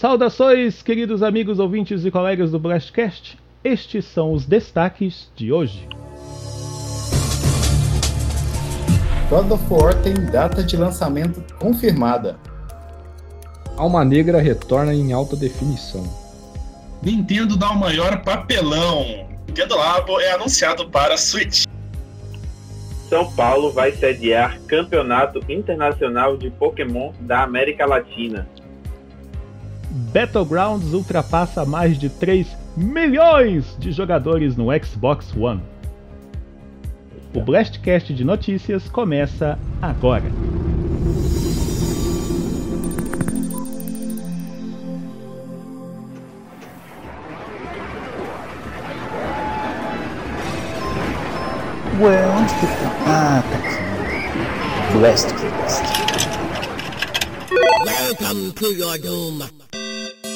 Saudações, queridos amigos ouvintes e colegas do Blastcast. Estes são os destaques de hoje. God of War tem data de lançamento confirmada. Alma Negra retorna em alta definição. Nintendo dá o maior papelão. Nintendo Labo é anunciado para Switch. São Paulo vai sediar Campeonato Internacional de Pokémon da América Latina. Battlegrounds ultrapassa mais de 3 milhões de jogadores no Xbox One. O Blastcast de notícias começa agora. Ué, onde que tá? Ah, tá aqui. Blastcast. Welcome to your doom.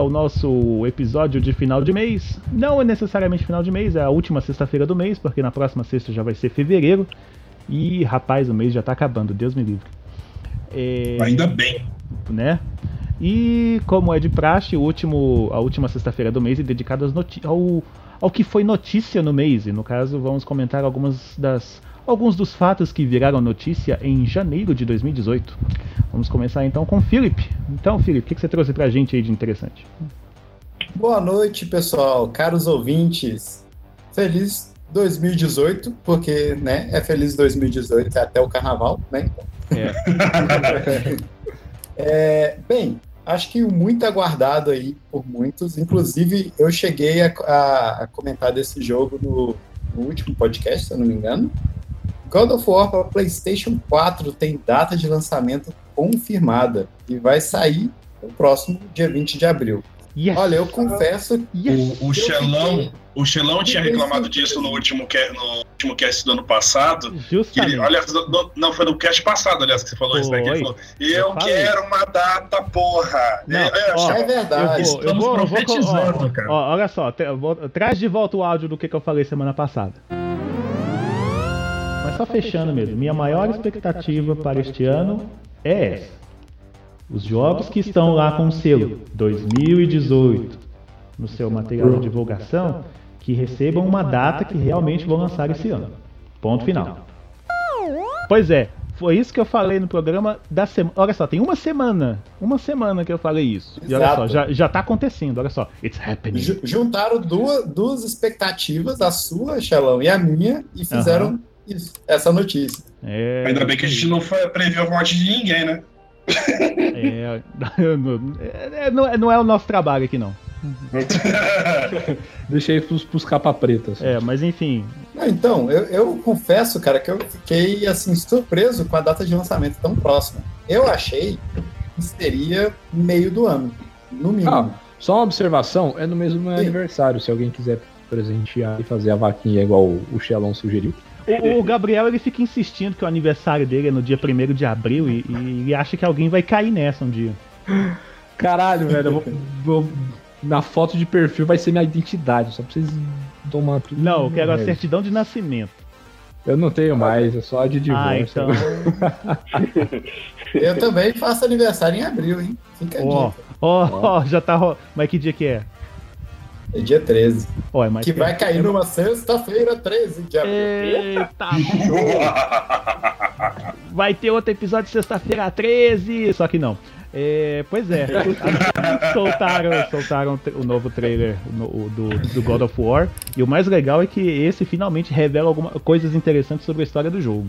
Ao nosso episódio de final de mês. Não é necessariamente final de mês, é a última sexta-feira do mês, porque na próxima sexta já vai ser fevereiro. E rapaz, o mês já tá acabando, Deus me livre. É, Ainda bem. né? E como é de praxe, o último, a última sexta-feira do mês é dedicada ao, ao que foi notícia no mês. E no caso, vamos comentar algumas das, alguns dos fatos que viraram notícia em janeiro de 2018. Vamos começar então com o Felipe. Então, Felipe, o que, que você trouxe pra gente aí de interessante? Boa noite, pessoal, caros ouvintes. Feliz 2018, porque, né, é feliz 2018 até o carnaval, né? É, É, bem, acho que muito aguardado aí por muitos, inclusive eu cheguei a, a- a comentar desse jogo no, no último podcast, se eu não me engano. God of War para PlayStation 4 tem data de lançamento confirmada e vai sair no próximo dia 20 de abril. yes, Olha, eu confesso yes. O, Xelão, fiquei- o Xelão tinha reclamado disso no último, no último cast do ano passado. Que Justamente. ele, olha, no- não, foi no cast passado, aliás, que você falou isso, né? Que ele falou, Eu eu quero uma data, porra! Não, Eu- eu ó, é verdade. Eu vou, eu Estamos vou, eu vou, profetizando, ó, cara. ó, olha só, vou- traz de volta o áudio do que, que eu falei semana passada. Só fechando mesmo, minha maior expectativa para este ano é essa. Os jogos que estão lá com o selo 2018 no seu material de divulgação, que recebam uma data que realmente vão lançar esse ano. Ponto final. Pois é, foi isso que eu falei no programa da semana. Olha só, tem uma semana. Uma semana que eu falei isso. E olha só, já, já tá acontecendo, olha só. It's happening. Ju- juntaram duas, duas expectativas, a sua, Xelão, e a minha, e fizeram isso, essa notícia. É, Ainda bem que a gente não foi, previu a morte de ninguém, né? É, é, não, é, não é o nosso trabalho aqui, não. Deixei pros, pros capa pretas. É, mas enfim. Não, então, eu, eu confesso, cara, que eu fiquei assim surpreso com a data de lançamento tão próxima. Eu achei que seria meio do ano, no mínimo. Ah, só uma observação, é no mesmo Sim. aniversário, se alguém quiser presentear e fazer a vaquinha igual o, Xelão sugeriu. O, o Gabriel ele fica insistindo que o aniversário dele é no dia 1 de abril e, e ele acha que alguém vai cair nessa um dia. Caralho, velho, eu vou, vou- na foto de perfil vai ser minha identidade, só pra vocês tomar tudo. Não, eu quero a É, certidão de nascimento. Eu não tenho mais, é só a de Ah, divórcio. então. Eu também faço aniversário em abril, hein? Fica a Ó, dica. ó, ó, já tá. Mas que dia que é? É dia 13. Ó, é mais Que vai cair numa sexta-feira, 13 de abril. Eita, vai ter outro episódio sexta-feira 13, só que não. É, pois é, soltaram, soltaram o novo trailer no- o do, do God of War. E o mais legal é que esse finalmente revela algumas coisas interessantes sobre a história do jogo.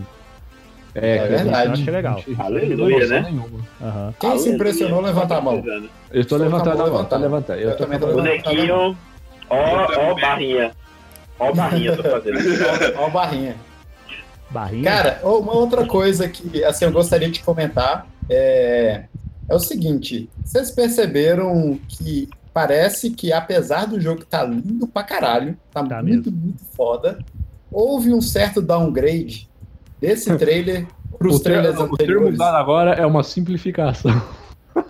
É, É verdade. eu Acho legal. Aleluia, né? nenhuma. Aham. Quem se impressionou, levanta a mão. Eu tô Só levantando a mão, tô levantando. Eu Eu tô também tô levantando. Ó, ó, barrinha. Ó, barrinha, tô fazendo. Ó, ó, barrinha. Barrinha. Cara, uma outra coisa que assim, eu gostaria de comentar é, é o seguinte: vocês perceberam que parece que, apesar do jogo tá lindo pra caralho, tá, Tá muito, muito foda, houve um certo downgrade desse trailer pros O, ter- trailers o termo anteriores. usado agora é uma simplificação.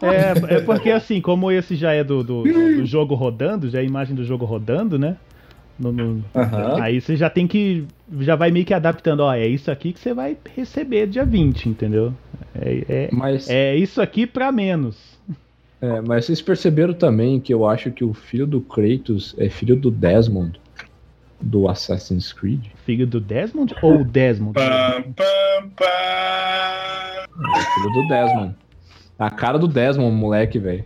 É, é porque assim, como esse já é do, do, do jogo rodando, já é a imagem do jogo rodando, né? No- no-. Aí você já tem que. Já vai meio que adaptando, ó, é isso aqui que você vai receber dia 20, entendeu? É, é, Mas, é isso aqui pra menos. é, mas vocês perceberam também que eu acho que o filho do Kratos é filho do Desmond do Assassin's Creed. Filho do Desmond ou o Desmond? Pam, pam, pam. É filho do Desmond. A cara do Desmond, moleque, velho.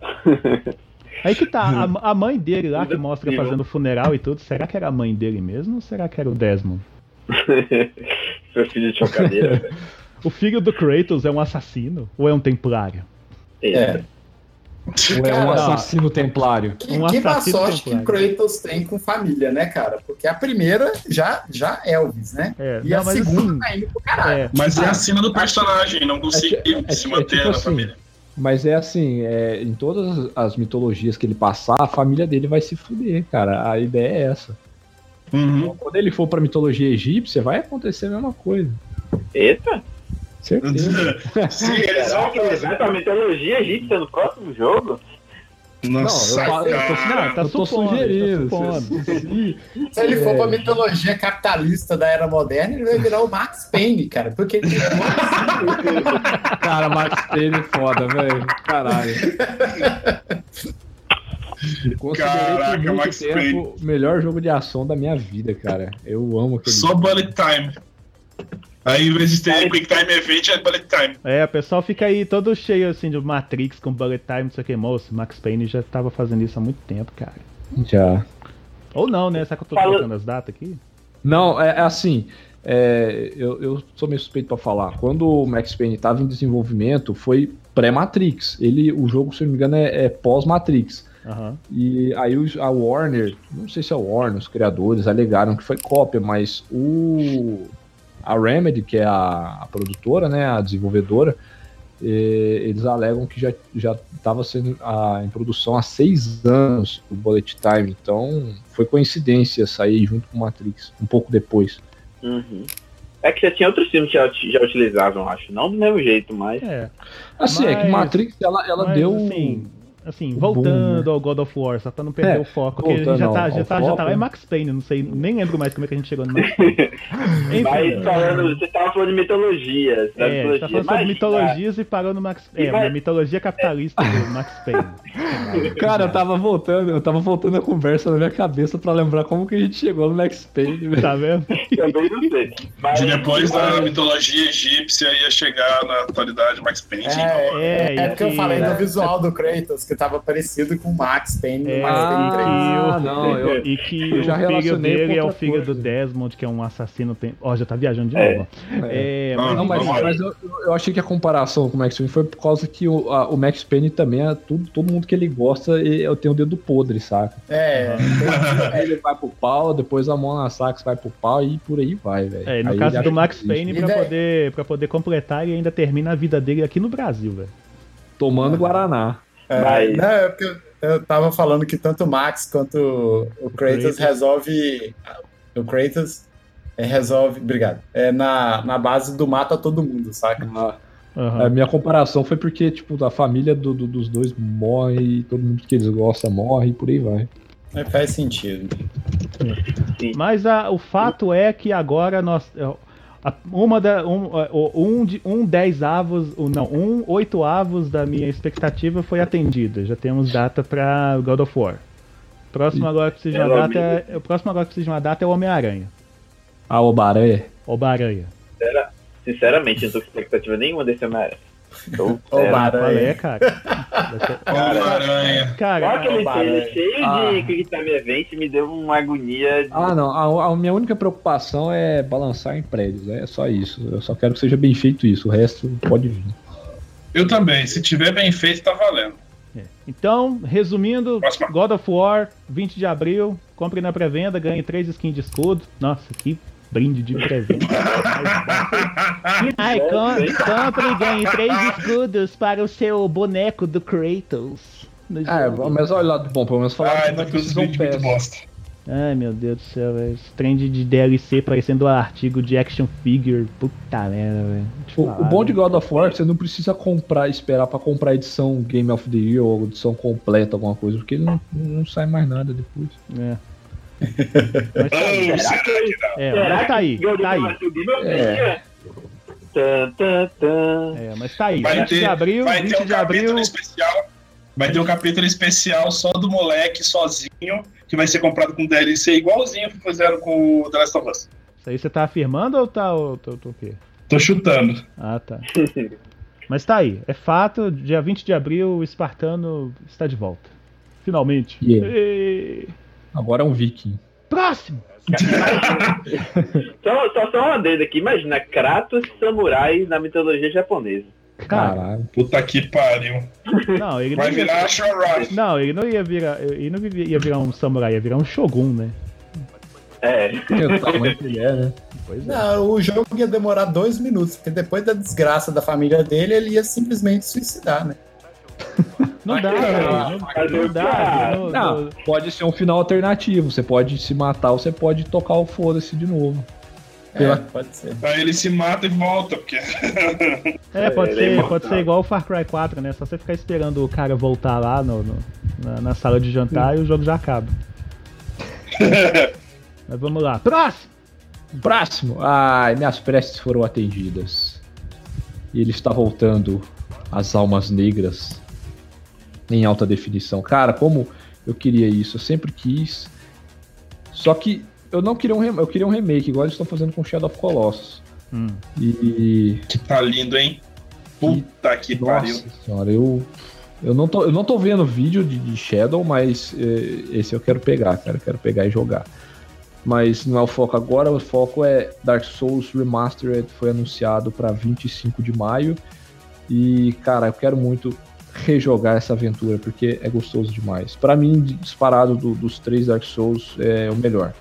Aí que tá, a, a mãe dele lá que mostra fazendo funeral e tudo, será que era a mãe dele mesmo ou será que era o Desmond? Seu filho de chocadeira. velho. O filho do Kratos é um assassino ou é um templário? É. Ou é um Cara, assassino templário? Que, Um que má sorte que templário. Kratos tem com família, né, cara? Porque a primeira já, já Elvis, né? É, E não, a mas segunda assim, tá indo pro caralho. é, Mas é a cena do personagem, não conseguiu É é se é manter tipo na assim, família. Mas é assim, é, em todas as mitologias que ele passar, a família dele vai se fuder, cara. A ideia é essa. Uhum. Então, quando ele for pra mitologia egípcia, vai acontecer a mesma coisa. Eita! Certeza. Sim, eles vão pra mitologia egípcia no próximo jogo? Nossa, não, eu, falo- eu tô, cara. não, tá eu tô supondo, sugerindo. tá supondo. se- ele for É. pra mitologia capitalista da era moderna, ele vai virar o Max Payne, cara. Porque ele Cara, Max Payne é foda, velho. Caralho. Considerei Caraca, por muito Max tempo o melhor jogo de ação da minha vida, cara. Eu amo aquele Só bullet time. Aí, em vez de ter quick time event, é bullet time. É, o pessoal fica aí todo cheio assim de Matrix com bullet time, não sei o que, moço. Max Payne já tava fazendo isso há muito tempo, cara. Já. Ou não, né? Será que eu tô Fala- colocando as datas aqui? Não, é, é assim. é, eu, eu sou meio suspeito pra falar. Quando o Max Payne estava em desenvolvimento, foi pré-Matrix. Ele, o jogo, se eu não me engano, é, é pós-Matrix. Aham. E aí a Warner, não sei se é a Warner, os criadores alegaram que foi cópia, mas o a Remedy, que é a, a produtora, né, a desenvolvedora, eles alegam que já já estava sendo a, em produção há seis anos o Bullet Time, então foi coincidência sair junto com o Matrix um pouco depois. Uhum. É que já tinha outros filmes que já, já utilizavam, acho. Não do mesmo jeito, mas. É. Assim, é que Mas- Matrix ela, ela Mas, deu Assim, assim o voltando boom, né? ao God of War, só pra não perder É, o foco. Porque voltando já tá, já, tá, já tá lá em né? Max Payne, não sei, nem lembro mais como é que a gente chegou no Max Payne. Enfim, Mas falando, você tava falando de mitologia. Você tava É, mitologia. tá falando sobre Mas, mitologias e parou no Max É, Mas- mitologia capitalista do Max Payne. Cara, eu tava voltando, eu tava voltando a conversa na minha cabeça pra lembrar como que a gente chegou no Max Payne, velho. Tá vendo? Também não sei. Mas, De depois da mas- mitologia egípcia ia chegar na atualidade Max Payne. É, É, é, e porque eu que- falei do visual do Kratos, que tava parecido com o Max Payne É, do Max Payne 3. Ah, e, não, eu- e que eu o já filho relacionei dele é o filho coisa. do Desmond, que é um assassino. Tem... Ó, já tá viajando de É. novo. ó. É, Não, mas, Não, mas, eu, eu achei que a comparação com o Max Payne foi por causa que o, a- o Max Payne também é tudo, todo mundo que ele gosta, e eu tenho o dedo podre, saca? É, Aí ele vai pro pau, depois a Mona Sax vai pro pau e por aí vai, velho. é, no Aí caso do Max existe. Payne, pra poder, pra poder completar, ele ainda termina a vida dele aqui no Brasil, velho. Tomando Guaraná. É, Mas- não, é porque eu, tava falando que tanto o Max quanto o Kratos resolve. O Kratos é, resolve. Obrigado. É na, na base do mata todo mundo, saca? A, Aham. a minha comparação foi porque, tipo, a família do- do- dos dois morre, e todo mundo que eles gostam morre e por aí vai. É, faz sentido. Mas a- o fato é que agora nós. Uma da, um, um, de, um dez avos, não, um oito avos da minha expectativa foi atendida. Já temos data pra God of War. Próximo agora que precisa de uma Pelo data é, o próximo agora que precisa de uma data é o Homem-Aranha. A Obaré. Oba-Aranha. Sinceramente, não tô com expectativa nenhuma desse Homem-Aranha. Zero. Bar- Qual é, Aranha. cara? Ser- Homem-Aranha. Só Cara, aquele Barão. trailer cheio Ah. de Event me deu uma agonia. de- Ah, não. A, a minha única preocupação é balançar em prédios. É só isso. Eu só quero que seja bem feito isso. O resto pode vir. Eu também. Se tiver bem feito, tá valendo. Então, resumindo, Próxima. God of War, 20 de abril, compre na pré-venda, ganhe 3 skins de escudo. Nossa, que brinde de pré-venda. Ai, com, compre e ganhe 3 escudos para o seu boneco do Kratos. no É, mas olha lá, bom, pelo menos falar Ai, que não vídeos muito Pass. bosta. Ai, meu Deus do céu, velho. Esse trend de DLC parecendo um artigo de action figure. Puta merda, velho. O, o bom de. God of War é que você não precisa comprar, esperar pra comprar a edição Game of the Year ou edição completa, alguma coisa, porque ele não, não sai mais nada depois. É. Mas tá aí. Será que não? É, Será mas tá aí, tá aí. Subir, meu É. É, mas tá aí. Vai 20 de ter, abril, vai 20 ter um de abril. capítulo especial. Vai ter um capítulo especial só do moleque sozinho, que vai ser comprado com DLC igualzinho que fizeram com o The Last of Us. Isso aí você tá afirmando ou tá ou, tô, tô o quê? Tô chutando. Ah, tá. Mas tá aí, é fato, dia 20 de abril o Espartano está de volta. Finalmente. Yeah. E- Agora é um viking. Próximo! Só, só, só uma adenda aqui. Imagina, Kratos samurai na mitologia japonesa. Cara, Caralho. Puta que pariu. não, ele não Vai ia, virar a Shora. não, ele não ia virar, ele não ia virar um samurai, ia virar um shogun, né? É. Ele é, né? Pois é. Não, o jogo ia demorar dois minutos, porque depois da desgraça da família dele, ele ia simplesmente suicidar, né? Não dá, velho. Não, não dá. Não, pode ser um final alternativo. Você pode se matar ou você pode tocar o foda-se de novo. É, pode ser. Aí ele se mata e volta, porque. É, pode Ele é ser, imortal. pode ser igual o Far Cry 4, né? Só você ficar esperando o cara voltar lá no, no- na, na sala de jantar e o jogo já acaba. Mas vamos lá. Próximo! Próximo. Ai, minhas preces foram atendidas. E ele está voltando às almas negras em alta definição. Cara, como eu queria isso, eu sempre quis. Só que eu não queria um remake, eu queria um remake, igual eles estão fazendo com Shadow of Colossus. Hum. E Tá lindo, hein? Puta que pariu. nossa senhora, eu eu não tô, eu não tô vendo vídeo de, de Shadow, mas eh, esse eu quero pegar, cara, eu quero pegar e jogar. Mas não é o foco agora, o foco é Dark Souls Remastered, foi anunciado para 25 de maio. E, cara, eu quero muito rejogar essa aventura, porque é gostoso demais. Para mim, disparado do- dos três Dark Souls, é o melhor.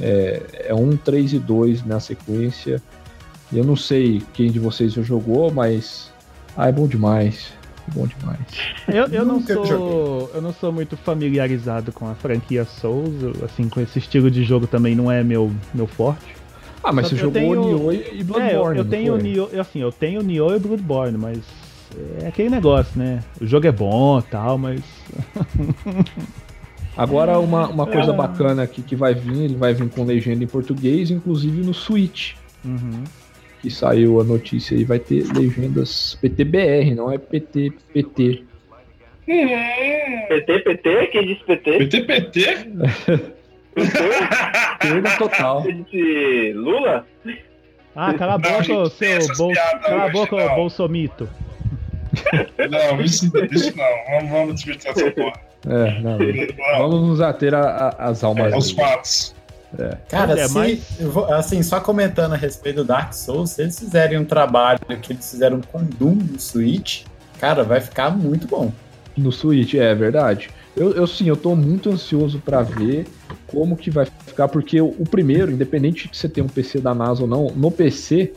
É, é um, três e dois na sequência. E eu não sei quem de vocês já jogou, mas. Ah, é bom demais. É bom demais. Eu, eu não sou. joguei. Eu não sou muito familiarizado com a franquia Souls. Assim, com esse estilo de jogo também não é meu, meu forte. Ah, mas Só você jogou tenho- Nioh e é, eu, Bloodborne. eu tenho? Nioh, eu, assim, eu tenho Nioh e Bloodborne, mas é aquele negócio, né? O jogo é bom e tal, mas. Agora, uma, uma coisa Ah. bacana aqui que vai vir, ele vai vir com legenda em português, inclusive no Switch. Uhum. Que saiu a notícia aí, vai ter legendas PTBR, não é PTPT. PT, PT? Quem disse PT? PTPT? Perda total. Quem disse Lula? Ah, cala a boca, seu bol... Cala a boca, bolsomito. Não, isso, isso não. Vamos, vamos desvirtuar essa porra. É, não, vamos nos ater às almas. Aos negras. fatos. Cara, é, se, mas- eu vou- assim, só comentando a respeito do Dark Souls, se eles fizerem um trabalho que eles fizeram com Doom no Switch, cara, vai ficar muito bom. No Switch, é verdade. Eu, eu sim, eu tô muito ansioso pra ver como que vai ficar, porque o, o primeiro, independente de você ter um PC da NASA ou não, no PC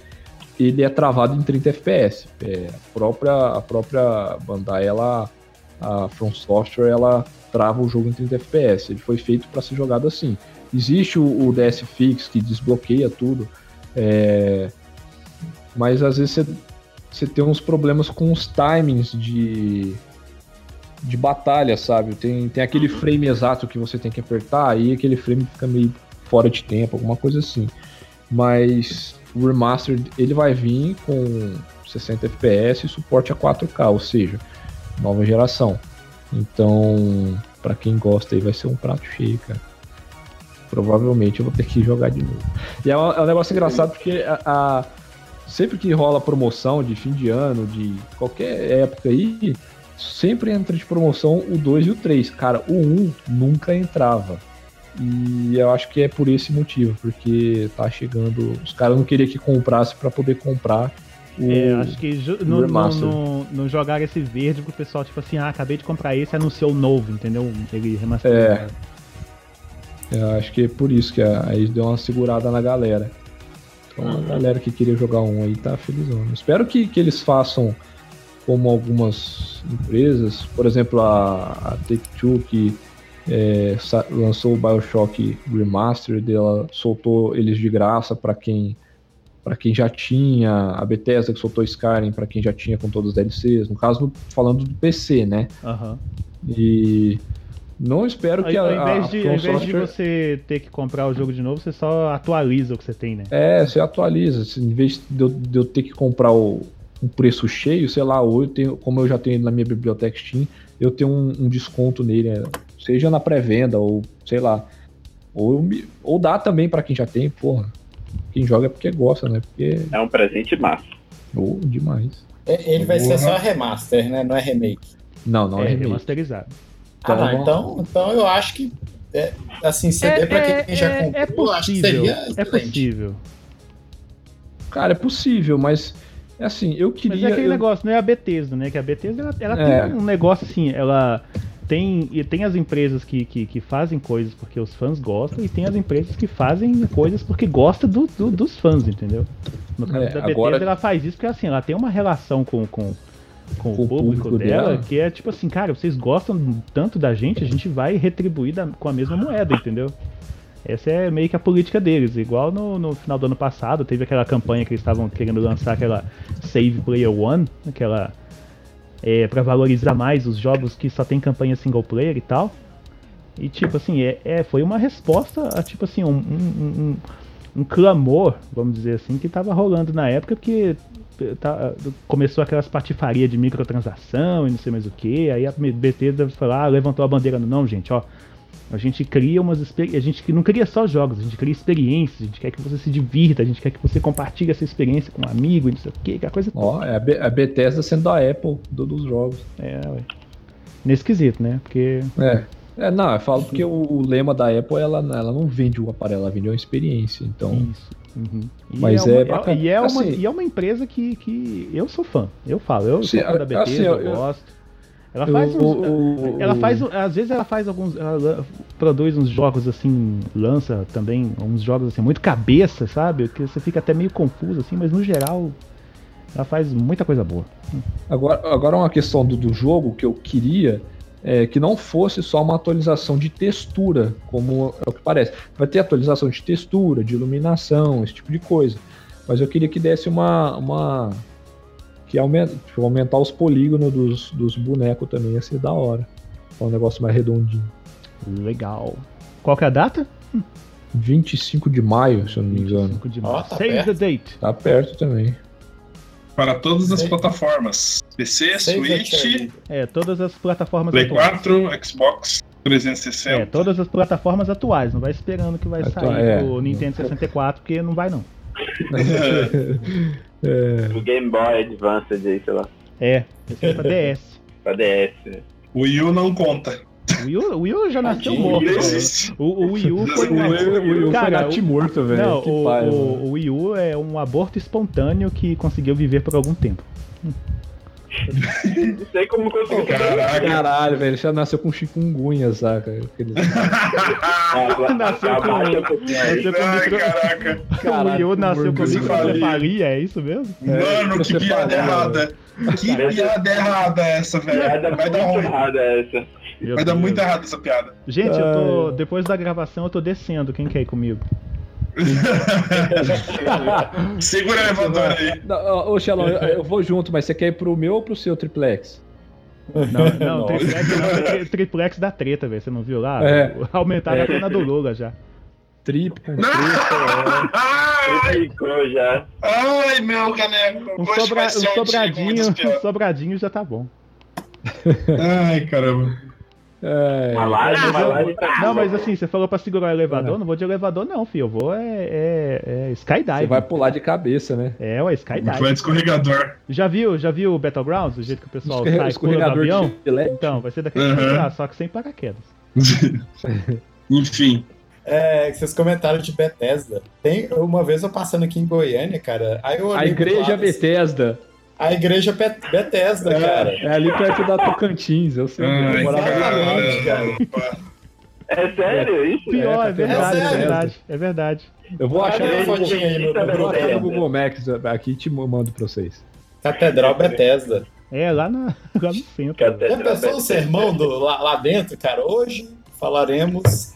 ele é travado em 30 FPS. É, a própria a própria Bandai, ela a From Software, ela trava o jogo em 30 FPS. Ele foi feito para ser jogado assim. Existe o, o DS Fix que desbloqueia tudo, é, mas às vezes você, tem uns problemas com os timings de de batalha, sabe? Tem, tem aquele frame exato que você tem que apertar, aí aquele frame fica meio fora de tempo, alguma coisa assim. Mas o Remastered ele vai vir com 60 FPS e suporte a 4K, ou seja, nova geração. Então, pra quem gosta aí vai ser um prato cheio, cara. Provavelmente eu vou ter que jogar de novo. E é um, é um negócio engraçado porque a, a- sempre que rola promoção de fim de ano, de qualquer época aí, sempre entra de promoção o 2 e o 3. Cara, o 1 nunca entrava. E eu acho que é por esse motivo, porque tá chegando. Os caras não queriam que comprasse para poder comprar o É, acho que não, não, não, jogaram esse verde pro pessoal, tipo assim, ah, acabei de comprar esse, anunciou o novo, entendeu? Ele remasterizado. Eu acho que é por isso que a- aí deu uma segurada na galera. Então a galera que queria jogar um aí tá felizão. Espero que, que eles façam como algumas empresas, por exemplo, a, a Take-Two que é, lançou o Bioshock Remastered, ela soltou eles de graça para quem para quem já tinha, a Bethesda que soltou Skyrim para quem já tinha com todos os DLCs, no caso falando do PC, né? Aham. E não espero que a, Ao, ao invés a de, From ao invés de você ter que comprar o jogo de novo, você só atualiza o que você tem, né? É, você atualiza. Em vez de eu, de eu ter que comprar o, um preço cheio, sei lá, ou eu tenho, como eu já tenho na minha biblioteca Steam, eu tenho um, um desconto nele, né? Seja na pré-venda ou sei lá. Ou, ou dá também pra quem já tem, porra. Quem joga é porque gosta, né? Porque. É um presente massa. Oh, demais. É, Ele vai ser só remaster, né? Não é remake. Não, não é, é remake. remasterizado. Ah, não, Então, então, então eu acho que é, assim, CD pra quem já é, comprou, é eu acho que possível. seria É possível. Cara, é possível, mas é assim, eu queria. Mas é aquele eu- negócio, não é a Bethesda, né? Que a Bethesda, ela, ela É. tem um negócio assim, ela tem, e tem as empresas que, que, que fazem coisas porque os fãs gostam e tem as empresas que fazem coisas porque gosta do, do- dos fãs, entendeu? No caso É, da Bethesda, agora- ela faz isso porque assim, ela tem uma relação com, com, com, Com o público, público dela, dela. que é tipo assim, cara, vocês gostam tanto da gente, a gente vai retribuir da- com a mesma moeda, entendeu? Essa é meio que a política deles. Igual no, no final do ano passado, teve aquela campanha que eles estavam querendo lançar aquela Save Player One, aquela. É, para valorizar mais os jogos que só tem campanha single player e tal. E tipo assim, é, é- foi uma resposta a tipo assim, um, um, um- um- clamor, vamos dizer assim, que tava rolando na época, porque tá- começou aquelas patifarias de microtransação e não sei mais o que. Aí a Bethesda falou, ah, levantou a bandeira, não, gente, ó. A gente cria umas a gente que não cria só jogos, a gente cria experiências, a gente quer que você se divirta, a gente quer que você compartilhe essa experiência com um amigo não sei o que, aquela coisa Ó, é a, Be- a Bethesda sendo a Apple do- dos jogos. É, ué. Nesse quesito, né? Porque. É. É, não, eu falo porque o, o lema da Apple, ela, ela não vende o aparelho, ela vende uma experiência. Então, Isso. Uhum. E Mas é, é uma, bacana. e, é uma, Assim- e é uma empresa que, que eu sou fã. Eu falo, eu Sim, sou fã da Bethesda, assim, eu, eu- gosto. Ela faz uns, o- ela faz, às vezes ela faz alguns, ela produz uns jogos assim, lança também uns jogos assim muito cabeça, sabe? Que você fica até meio confuso assim, mas no geral ela faz muita coisa boa. Agora, agora uma questão do, do jogo que eu queria é que não fosse só uma atualização de textura, como é o que parece. Vai ter atualização de textura, de iluminação, esse tipo de coisa. Mas eu queria que desse uma. uma que aumenta, tipo, aumentar os polígonos dos, dos bonecos também, ia ser da hora. Ficar um negócio mais redondinho. Legal. Qual que é a data? 25 de maio, se eu não me engano. 5 de Ó, março. tá Save perto. the date. Tá perto também. Para todas as plataformas: PC, Save the Switch. É, todas as plataformas Play atuais. 4, Xbox 360. É, todas as plataformas atuais. Não vai esperando que vai Atua- sair é. o Nintendo 64, porque não vai não. É, O Game Boy Advanced aí, sei lá. É, esse é pra DS. Pra DS. O Wii U não conta. O Wii U, o Wii U já nasceu morto. Né? O, o Wii U foi o uma... Wii o Wii U foi Cara, natimorto, velho. Não, Que o, o- o Wii U é um aborto espontâneo que conseguiu viver por algum tempo. Não sei como conseguiu. Caraca. Caralho, velho, já nasceu com chikungunya, saca? Aqueles- Nasceu com-. Nasceu com Ai, micro... caraca. o Wii U nasceu com microcefalia. é isso mesmo? Mano, que piada errada. Que piada errada essa, velho. Piada Vai dar muito ruim. errada essa. Meu Vai dar muito errado essa piada. Gente, eu tô. Depois da gravação eu tô descendo. Quem quer ir comigo? Segura o elevador aí. Não, Ô, Xelão, eu, eu vou junto, mas você quer ir pro meu ou pro seu triplex? Não, não, triplex, não, é tri- triplex da treta, velho. Você não viu lá? É. Aumentaram a pena do Lula já. Trip com treta, Ai, Ficou já. ai, meu caneco. Um, sobra- um sobradinho, um sobradinho já tá bom. Ai, caramba. É. Uma laje tá Não, mas assim, você falou pra segurar o elevador, não vou de elevador não, filho. Eu vou é, é, é skydive. Você vai pular de cabeça, né? É, ué, Vai skydive. de escorregador. Já viu, já viu o Battlegrounds, do jeito que o pessoal Escorre- sai pula do Escorregador avião? Então, vai ser daquele Uhum. lá, só que sem paraquedas. Enfim. É, vocês comentaram de Bethesda. Tem, uma vez eu passando aqui em Goiânia, cara. Aí eu A olhei pro igreja lado, assim, Bethesda A igreja Be- Bethesda, cara. é ali perto da Tocantins, eu sei. Ai, eu morava lá. Exatamente, cara. É sério isso? Pior, é, É, verdade, é, sério. verdade, é verdade. Eu vou achar a fotinha aí no, eu vou achar no. Google Maps aqui e te mando pra vocês. Catedral Bethesda. É, lá, na, lá no centro. Catedral Já pensou o sermão do, lá, lá dentro, cara? Hoje falaremos.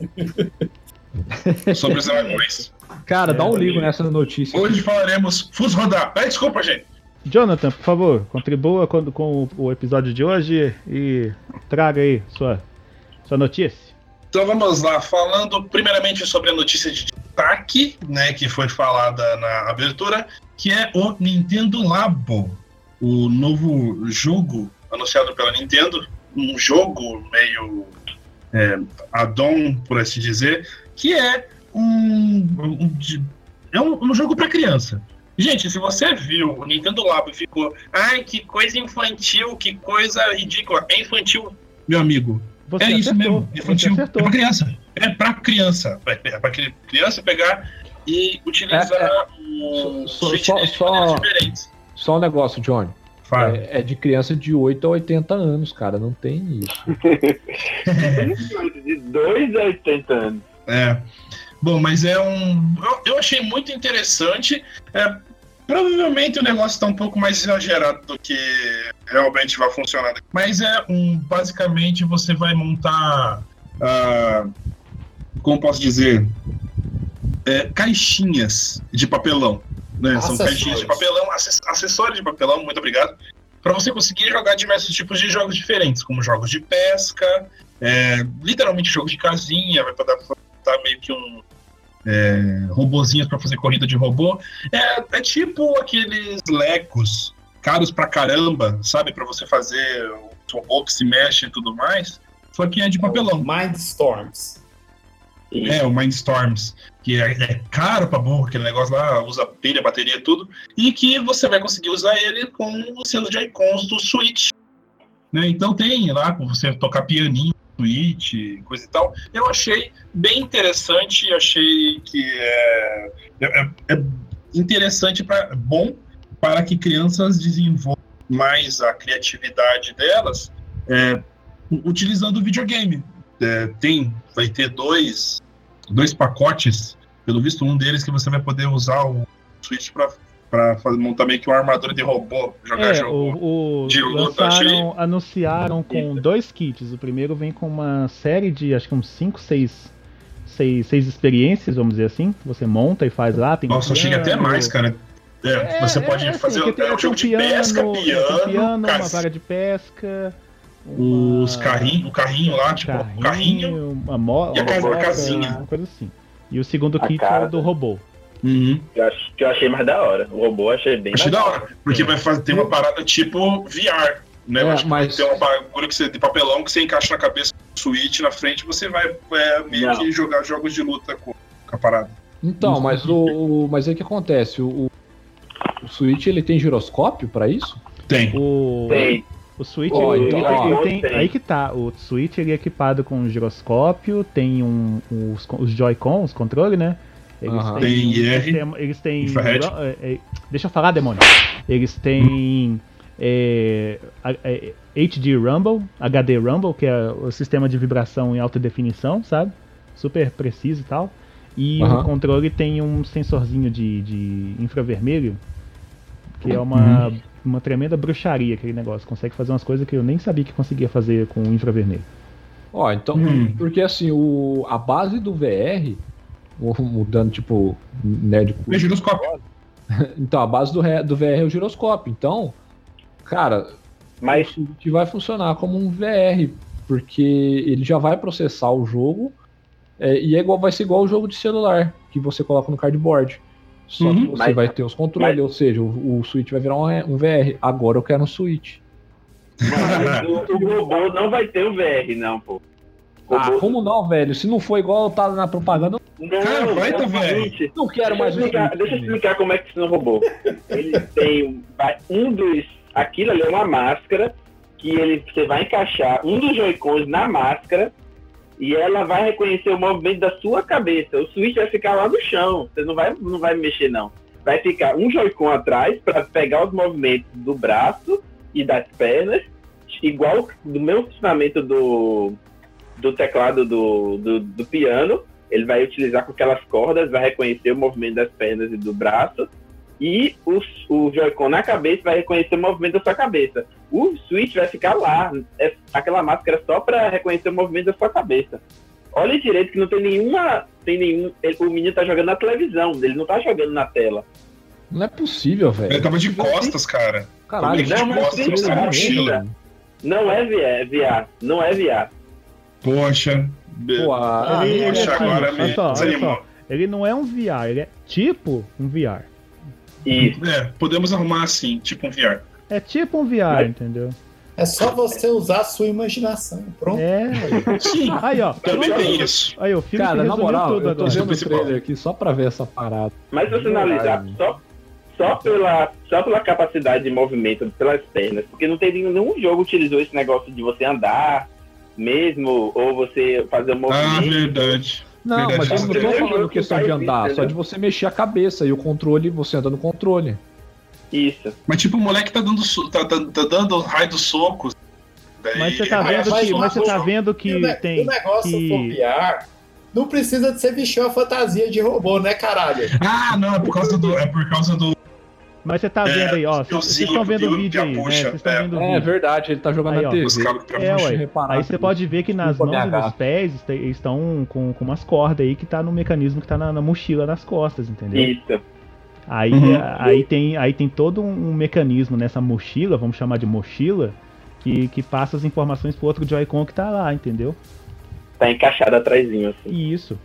Sobre os dragões. Cara, dá um ligo nessa notícia. Hoje falaremos Fus Rodar. Ah, desculpa, gente. Jonathan, por favor, contribua com, com o episódio de hoje e traga aí sua, sua notícia. Então vamos lá, falando primeiramente sobre a notícia de destaque, né, que foi falada na abertura, que é o Nintendo Labo, o novo jogo anunciado pela Nintendo, um jogo meio é, add-on, por assim dizer, que é um, um é um, um jogo para criança. Gente, se você viu o Nintendo Labo e ficou, ai, que coisa infantil, que coisa ridícula, é infantil, meu amigo. Você é isso acertou, mesmo, você infantil. É pra criança. É pra criança. É pra cri- criança pegar e utilizar É, o só- Switch só- de só- maneiras diferentes. Só um negócio, Johnny. É, é de criança de 8 a 80 anos, cara. Não tem isso. De 2 a 80 anos. É. Bom, mas é um. Eu, achei muito interessante. É, provavelmente o negócio está um pouco mais exagerado do que realmente vai funcionar. Mas é um. Basicamente você vai montar. ah, como posso dizer? É, caixinhas de papelão. Né? São caixinhas de papelão, acess- acessórios de papelão, muito obrigado. Para você conseguir jogar diversos tipos de jogos diferentes, como jogos de pesca, é, literalmente jogos de casinha, vai poder botar meio que um é, robozinhos para fazer corrida de robô. É, é tipo aqueles Legos caros pra caramba, sabe? Para você fazer o robô que se mexe e tudo mais. Só que é de papelão. Mindstorms. É, o Mindstorms, que é, é caro pra burro, aquele negócio lá, usa pilha, bateria, tudo, e que você vai conseguir usar ele com os seus Joy-Cons do Switch. Né? Então tem lá você tocar pianinho, Switch, coisa e tal. Eu achei bem interessante, achei que é, é, é interessante, pra, bom para que crianças desenvolvam mais a criatividade delas é, utilizando o videogame. É, tem, vai ter dois, dois pacotes, pelo visto um deles que você vai poder usar o Switch para montar meio que uma armadura de robô, jogar É, jogo. o, o de luta, lançaram, anunciaram com dois kits. O primeiro vem com uma série de, acho que uns 5, 6, seis, seis experiências, vamos dizer assim. Você monta e faz lá. Tem Nossa, chega até piano, mais, cara. É, É, você é, pode é, assim, fazer que tem- é um jogo de pesca, tem piano, piano uma vara de pesca. uma- os carrinhos, o carrinho lá, tipo, o carrinho. uma, mo e a casinha. uma coisa assim. E o segundo A kit é casa. o do robô. Uhum. Que eu, acho, que eu achei mais da hora. O robô eu achei bem Achei da hora, porque vai fazer, ter uma parada tipo VR, né? É, Vai, tipo, mas- Tem um bagulho que você, de papelão que você encaixa na cabeça do Switch na frente você vai é, meio Não. que jogar jogos de luta com, com a parada. Então, mas o, o- mas aí o que acontece? O, o, o Switch ele tem giroscópio pra isso? Tem. O, Tem. o Switch, Ó, ele, então, ele- ó, ele tem, tem. aí que tá. O Switch ele é equipado com um giroscópio, tem um, os, os Joy-Con, os controles, né? Eles Aham. têm, Tem IR, eles têm, eles têm infrared. é, é, deixa eu falar, demônio. Eles têm é, é, HD Rumble, HD Rumble, que é o sistema de vibração em alta definição, sabe? Super preciso e tal. E Aham. o controle tem um sensorzinho de, de infravermelho, que é uma, uma tremenda bruxaria aquele negócio. Consegue fazer umas coisas que eu nem sabia que conseguia fazer com infravermelho. Ó, então, Hum. porque assim, o, a base do VR, mudando tipo nerd Tem giroscópio. Então, a base do, do VR é o giroscópio. Então, cara, Mas o Switch vai funcionar como um VR, porque ele já vai processar o jogo é, e é igual, vai ser igual o jogo de celular que você coloca no cardboard. Só que Uhum. você Mas- vai ter os controles, mas- ou seja, o, o Switch vai virar um, um VR. Agora eu quero um Switch. o, o robô não vai ter o VR, não, pô. Ah, como não, velho? Se não for igual tá na propaganda, Não, Cara, vai ter o VR. seguinte, não quero mais um explicar, deixa eu explicar como é que funciona o robô. Ele tem um- dos. Aquilo ali é uma máscara que ele, você vai encaixar um dos Joy-Cons na máscara e ela vai reconhecer o movimento da sua cabeça. O Switch vai ficar lá no chão. Você não vai, não vai mexer, não. Vai ficar um Joy-Con atrás para pegar os movimentos do braço e das pernas, igual do mesmo funcionamento do, do teclado do, do, do piano. Ele vai utilizar com aquelas cordas, vai reconhecer o movimento das pernas e do braço. E o, o Joy-Con na cabeça vai reconhecer o movimento da sua cabeça. O Switch vai ficar lá, é aquela máscara só para reconhecer o movimento da sua cabeça. Olha direito que não tem nenhuma. Tem nenhum. ele- o menino tá jogando na televisão, ele não tá jogando na tela. Não é possível, velho. Ele tava de costas, cara. Caralho, Ele de não, não costas, a como, mochila. Não é VR, VR, não é VR. Poxa. Pô, a- Ele- ele Poxa, é assim, agora me só, desanimou. só. Ele não é um VR, ele é tipo um VR. Isso. É, podemos arrumar assim, tipo um VR. É tipo um VR, Mas- entendeu? É só você usar a sua imaginação. Pronto. É. Sim, Aí, ó. também pronto. tem isso. Aí, o filme Cara, que na moral, tudo eu tô vendo o trailer aqui só pra ver essa parada. Mas se você analisar só, só, pela, só pela capacidade de movimento pelas pernas, porque não tem nenhum, nenhum jogo utilizou esse negócio de você andar mesmo, ou você fazer um Ah, movimento. verdade. Não, Verdade, mas eu não tô falando questão de andar, só de você mexer a cabeça e o controle, você anda no controle. Isso. Mas tipo, o moleque tá dando, tá, tá, tá dando raio dos socos. Mas você tá vendo que, mas você tá vendo o, que tem. o negócio que- for VR, não precisa de você vestir uma fantasia de robô, né, caralho? Ah, não, é por causa do. É por causa do. Mas você tá É, vendo aí, ó. Vocês estão vendo o eu- vídeo aí, né? puxa, Vocês estão é. vendo o É verdade, ele tá jogando Aí, na ó, TV. É, ué. reparar Aí você pode ver que nas mãos e nos pés est- estão com, com umas cordas aí que tá no mecanismo que tá na, na mochila nas costas, entendeu? Isso. Aí, Uhum. aí, tem, aí tem todo um mecanismo nessa mochila, vamos chamar de mochila, que, que passa as informações pro outro Joy-Con que tá lá, entendeu? Tá encaixado atrasinho, assim. E isso.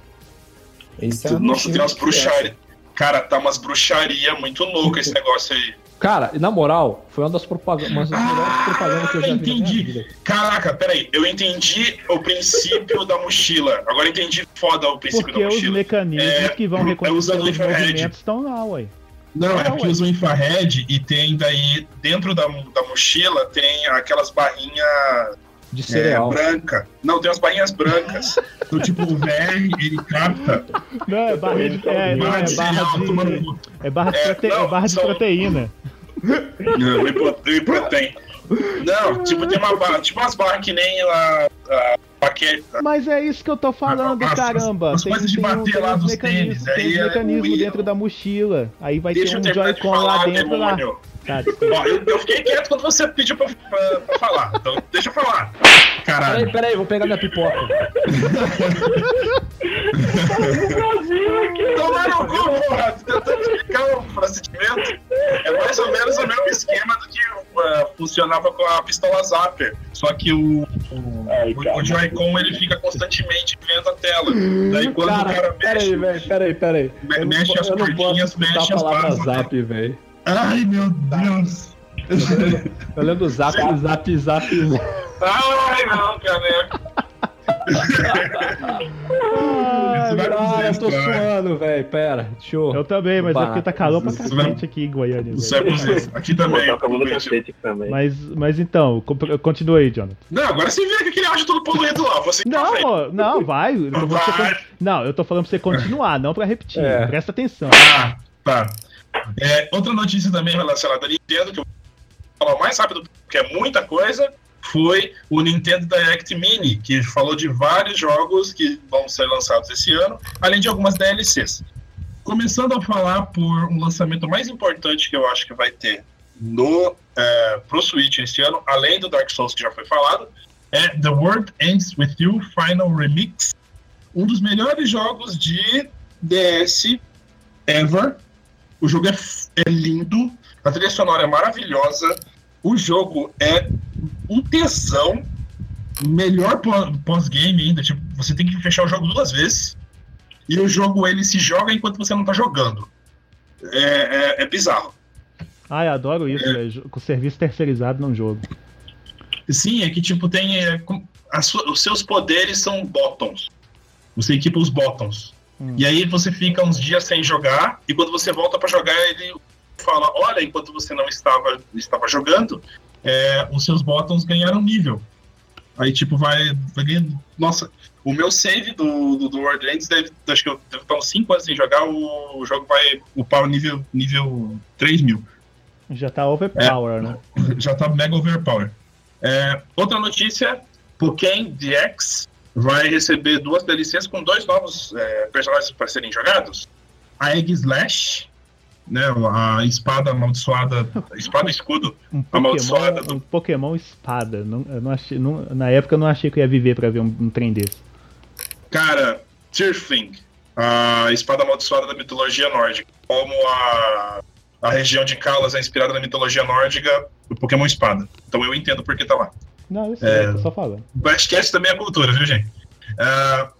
Isso é uma Nossa, tem umas bruxarias. Cara, tá umas bruxaria muito louca esse negócio aí. Cara, na moral, foi uma das propagandas, uma das Ah, melhores propagandas que eu já vi entendi. Caraca, peraí, eu entendi o princípio da mochila. Agora eu entendi foda o princípio Porque da os mochila. mecanismos É, que vão é reconhecer usando os infrared. movimentos estão lá, ué. Não, é Ah, porque usa o infrared e tem daí, dentro da, da mochila, tem aquelas barrinhas De é, cereal. branca. Não, tem umas barrinhas brancas. do tipo, o VR, ele capta Não, é barra de, é, não, barra é de cereal, barra tomando é barra de, É, prote- não, é barra de são- proteína. Não, whey pro- whey protein. Não, tipo, tem uma barra, tipo umas barras que nem a, a paquete. Mas é isso que eu tô falando, As- caramba. as coisas de bater lá uns dos tênis, tem aí uns é dentro da mochila. Aí vai Deixa ter um Joy-Con lá dentro lá. Tá. Ó, eu, eu fiquei quieto quando você pediu pra, pra- pra falar. Então, deixa eu falar. Peraí, Caralho. peraí, vou pegar minha pipoca. Tomar no cu, porra! Tentando explicar o procedimento. É mais ou menos o mesmo esquema do que uh, funcionava com a pistola Zapper. Só que o, o, Ai, o, cara. o Joy-Con ele fica constantemente vendo a tela. Daí quando o Cara, cara peraí, mexe. velho, peraí, peraí. Me- Eu não mexe as eu não posso escutar mexe as barras. zap, velho. Ai, meu Deus! Eu lembro do zap, zap, zap, zap. Ai, não, caneco. Ah, vai Ah, eu tô cara. suando, velho. Pera, deixa eu. Eu também, mas é Bah, porque tá calor pra cacete aqui em Goiânia. Isso é possível. Aqui também. No cacete também. Mas, mas então, co- continua aí, Jonathan. Não, agora você vê que aquele áudio todo poluído lá. Você que tá Não, não, vai. eu Vai. Não, eu tô falando pra você continuar, não pra repetir. É. Presta atenção. Ah, tá. É, outra notícia também relacionada à Nintendo, que eu vou falar mais rápido, porque é muita coisa, foi o Nintendo Direct Mini, que falou de vários jogos que vão ser lançados esse ano, além de algumas DLCs. Começando a falar por um lançamento mais importante que eu acho que vai ter no é, pro Switch esse ano, além do Dark Souls que já foi falado, é The World Ends With You Final Remix, um dos melhores jogos de DS ever. O jogo é, é lindo, a trilha sonora é maravilhosa, o jogo é um tesão, melhor pó- pós-game ainda, tipo, você tem que fechar o jogo duas vezes, e o jogo ele se joga enquanto você não tá jogando. É, é- é bizarro. Ai, adoro isso, velho. jo- Com serviço terceirizado num jogo. Sim, é que tipo tem. é, com- os seus poderes são bottoms. Você equipa os bottoms. Hum. E aí você fica uns dias sem jogar, e quando você volta pra jogar, ele fala: Olha, enquanto você não estava, estava jogando, é, os seus bottoms ganharam nível. Aí, tipo, vai, vai ganhando. Nossa, O meu save do, do, do World Ends deve, acho que eu devo estar uns 5 anos sem jogar, o, o jogo vai upar o nível, nível 3 mil. Já tá overpower, né? Já tá mega overpower. É, outra notícia, Pokémon DX vai receber duas DLCs com dois novos é, personagens para serem jogados. A Egg Slash, né, a espada amaldiçoada, espada escudo Um amaldiçoada Pokémon, do um Pokémon espada. Não, não achei, não- na época eu não achei que eu ia viver pra ver um, um trem desse. Cara, Tirfling, a espada amaldiçoada da mitologia nórdica. Como a, a região de Kalas é inspirada na mitologia nórdica, o Pokémon espada. Então eu entendo por que tá lá. Não, sei, É. eu tô só falando. Basquete também é cultura, viu, gente? Ah,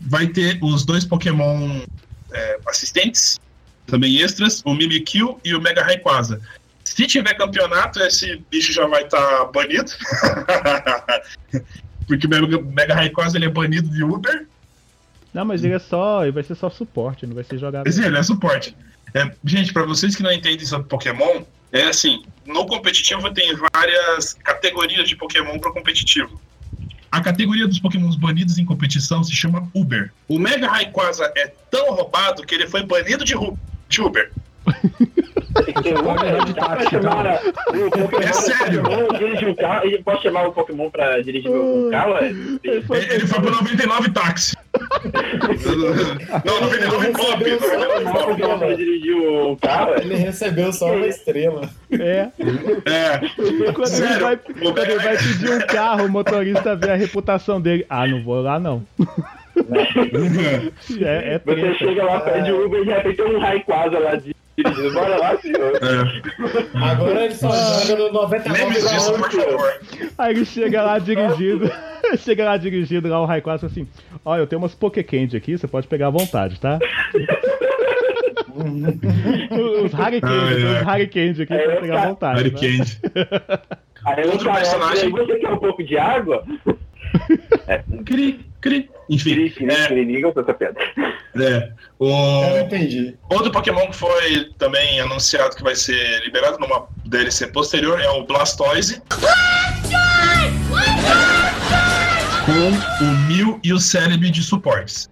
vai ter os dois Pokémon é, assistentes, também extras, o Mimikyu e o Mega Rayquaza. Se tiver campeonato, esse bicho já vai estar banido. Porque o Mega, Mega Rayquaza ele é banido de Uber. Não, mas ele é só. Ele vai ser só suporte, não vai ser jogado. Mas ele é suporte. É, gente, pra vocês que não entendem sobre Pokémon, é assim, no competitivo tem várias categorias de Pokémon pro competitivo. A categoria dos Pokémons banidos em competição se chama Uber. O Mega Rayquaza é tão roubado que ele foi banido de Uber. Tem um- Pokémon de dá pra táxi, chamar o Pokémon, É sério? Dirigir um carro. Ele pode chamar o Pokémon pra dirigir um carro? é? Ele foi- Ele ele foi pro 99 táxi. não, 99 pop. Ele recebeu 99 O Pokémon pop. pra dirigir um carro? é? Ele recebeu só uma estrela. É. É. Quando, ele vai, O quando ele vai pedir um carro, o motorista vê a reputação dele. Ah, não vou lá não. É, é Você chega lá, pede o Uber e de repente tem um Rayquaza lá de-. Bora lá, senhor. É. Agora ele só joga no 99 Lembre-se disso, por favor. Aí ele chega lá dirigindo. chega lá dirigindo lá o Rayquaza assim: Ó, eu tenho umas Pokécandy aqui, você pode pegar à vontade, tá? os Harry Candy, Ai, ai. os Harry Candy aqui, É, pode pegar à vontade. Mary né? Candy. Aí o Outro personagem- você quer um pouco de água? Cri, cri. Enfim, Cri, cri, é, cri, liga essa piada. é. Eu O, entendi. outro Pokémon que foi também anunciado que vai ser liberado numa DLC posterior é o Blastoise. Com o Mil e o Celebi de suportes.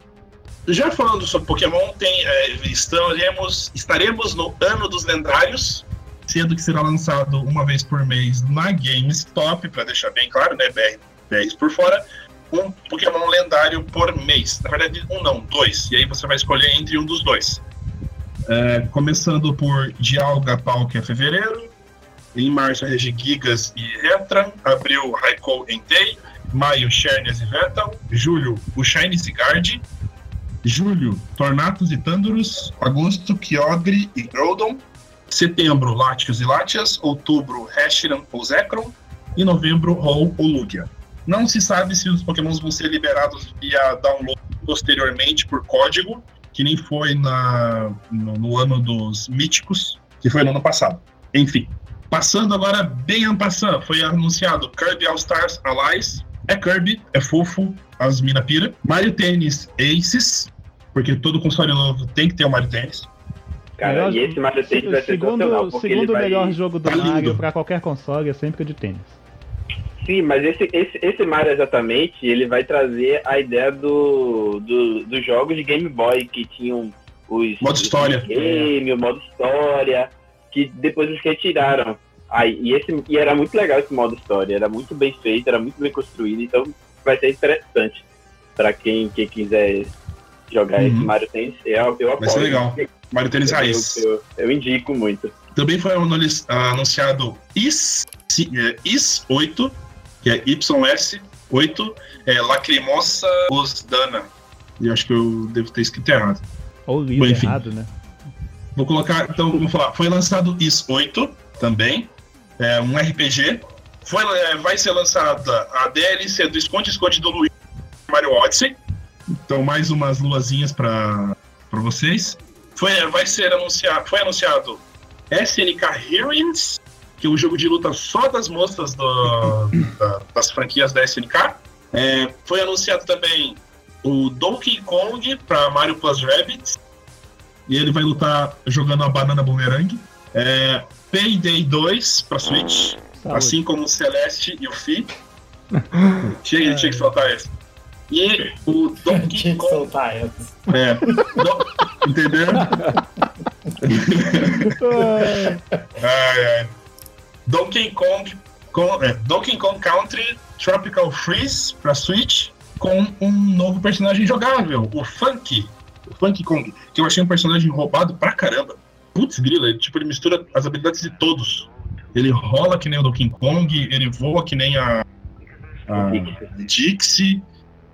Já falando sobre Pokémon, tem, é, estaremos, estaremos no Ano dos Lendários, sendo que será lançado uma vez por mês na GameStop, para deixar bem claro, né? BR, BR por fora. Um Pokémon lendário por mês. Na verdade, um não, dois. E aí você vai escolher entre um dos dois. É, começando por Dialga Pau, que é fevereiro. Em março, Regigigas e Retran. Abril, Raikou Entei. Maio, Chernias e Vetal. Julho, o Shiny Sigard. Julho, Tornatos e Tandurus. Agosto, Kyogre e Groudon. Setembro, Latios e Latias. Outubro, Reshiram ou Zekrom. E novembro, Hol ou Lugia. Não se sabe se os Pokémons vão ser liberados via download posteriormente por código, que nem foi na, no, no ano dos míticos, que foi no ano passado. Enfim, passando agora bem en passant, foi anunciado Kirby All Stars Allies. É Kirby, é fofo, as mina pira. Mario Tennis Aces, porque todo console novo tem que ter o Mario Tennis. Cara, Melhor- e esse Mario Tennis vai ser segundo porque segundo o vai... melhor jogo do Tá. Mario pra qualquer console é sempre o de tênis. Sim, mas esse, esse, esse Mario exatamente, ele vai trazer a ideia do, do, dos jogos de Game Boy que tinham os... Modo história. Game, o modo história, que depois eles retiraram. Aí, e, esse, e era muito legal esse modo história, era muito bem feito, era muito bem construído, então vai ser interessante pra quem, quem quiser jogar Uhum. esse Mario Tennis. Eu, eu Vai ser apoio. legal. Mario Tennis Eu, Raiz. eu, eu indico muito. Também foi anunciado IS, é, IS 8, que é YS8, é Lacrimosa Osdana. E acho que eu devo ter escrito errado. Ou lido Bom, enfim. errado, né? Vou colocar, então, vamos falar. Foi lançado IS 8 também, é um RPG. Foi, é, vai ser lançada a DLC do Esconde-Esconde do Luigi Mario Odyssey. Então, mais umas luazinhas para vocês. Foi, vai ser anunciado, foi anunciado SNK Heroines, que é um jogo de luta só das moças do- da- das franquias da SNK. É, foi anunciado também o Donkey Kong para Mario Plus Rabbids. E ele vai lutar jogando a banana boomerang. É, Payday 2 para Switch, Saúde. assim como o Celeste e o Fi. tinha, tinha que soltar esse. E o Donkey Tinha que Kong. soltar essa. É, do- entendeu? Ai, ai. Donkey Kong, com- é, Donkey Kong Country Tropical Freeze pra Switch com um novo personagem jogável, o Funk. O Funk Kong, que eu achei um personagem roubado pra caramba. Putz, grila, ele, tipo, ele mistura as habilidades de todos. Ele rola que nem o Donkey Kong, ele voa que nem a, a Dixie,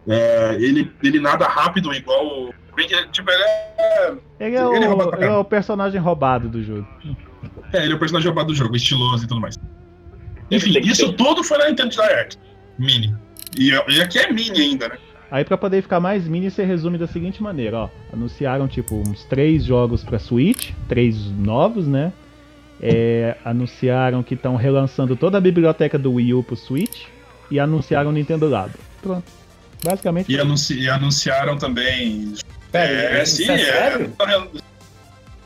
é, ele, ele nada rápido igual o. Tipo, ele é, Ele é, o, Ele é ele é o personagem roubado do jogo. É, ele é o personagem roubado do jogo, estiloso e tudo mais. Enfim, isso ter. tudo foi na Nintendo Direct. Mini. E, e aqui é mini ainda, né? Aí pra poder ficar mais mini, você resume da seguinte maneira, ó. Anunciaram tipo uns três jogos pra Switch, três novos, né? É, anunciaram que estão relançando toda a biblioteca do Wii U pro Switch e anunciaram o Nintendo Labo. Pronto. Basicamente. E, anunci- e anunciaram também. Pera, é, isso sim, é é. sério? É,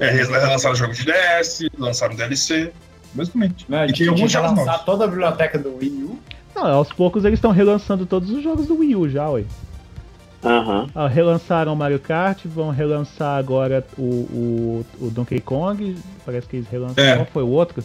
eles lançaram jogo de DS, lançaram DLC. Basicamente. Não, e tem alguns que jogos lançar novos. toda a biblioteca do Wii U. Não, aos poucos eles estão relançando todos os jogos do Wii U já, ué. Aham. Ah, relançaram o Mario Kart, vão relançar agora o, o, o Donkey Kong. Parece que eles relançaram. É. Qual foi o outro?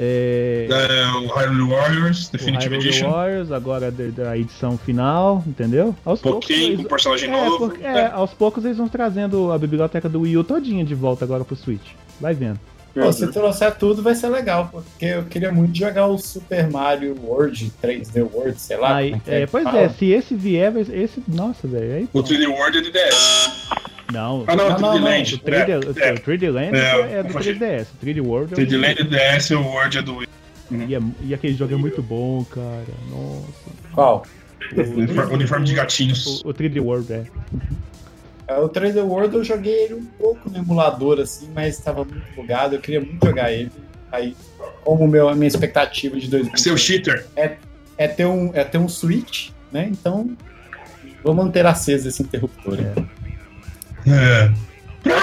É, É, o Hyrule Warriors, o Definitive Hyrule Edition. Warriors, agora da, da edição final, entendeu? Aos poucos. Eles- com personagem é, novo. porque- é, aos poucos eles vão trazendo a biblioteca do Wii U todinha de volta agora pro Switch. Vai vendo. Pô, se trouxer tudo vai ser legal, porque eu queria muito jogar o Super Mario World, 3D World, sei lá. Aí, é, que pois fala. é, se esse vier, vai- esse. Nossa, velho. O 3D World é de DS. Não, Ah, não, Não, o não, 3D não, Land. o 3D, É, é. o 3D Land É, é, do confundi. 3DS. O 3D World é o 3D do- Land é DS e o World é do Wii. E, é- e aquele jogo é muito bom, cara. Nossa. Qual? Uniforme, uniforme de gatinhos. O, o 3D World, é. É, O 3D World eu joguei ele um pouco no emulador, assim, mas estava muito bugado, eu queria muito jogar ele. Aí, como meu, a minha expectativa de 2020 Seu cheater. é ter um, é ter um Switch, né? Então, vou manter aceso esse interruptor. É. Pra-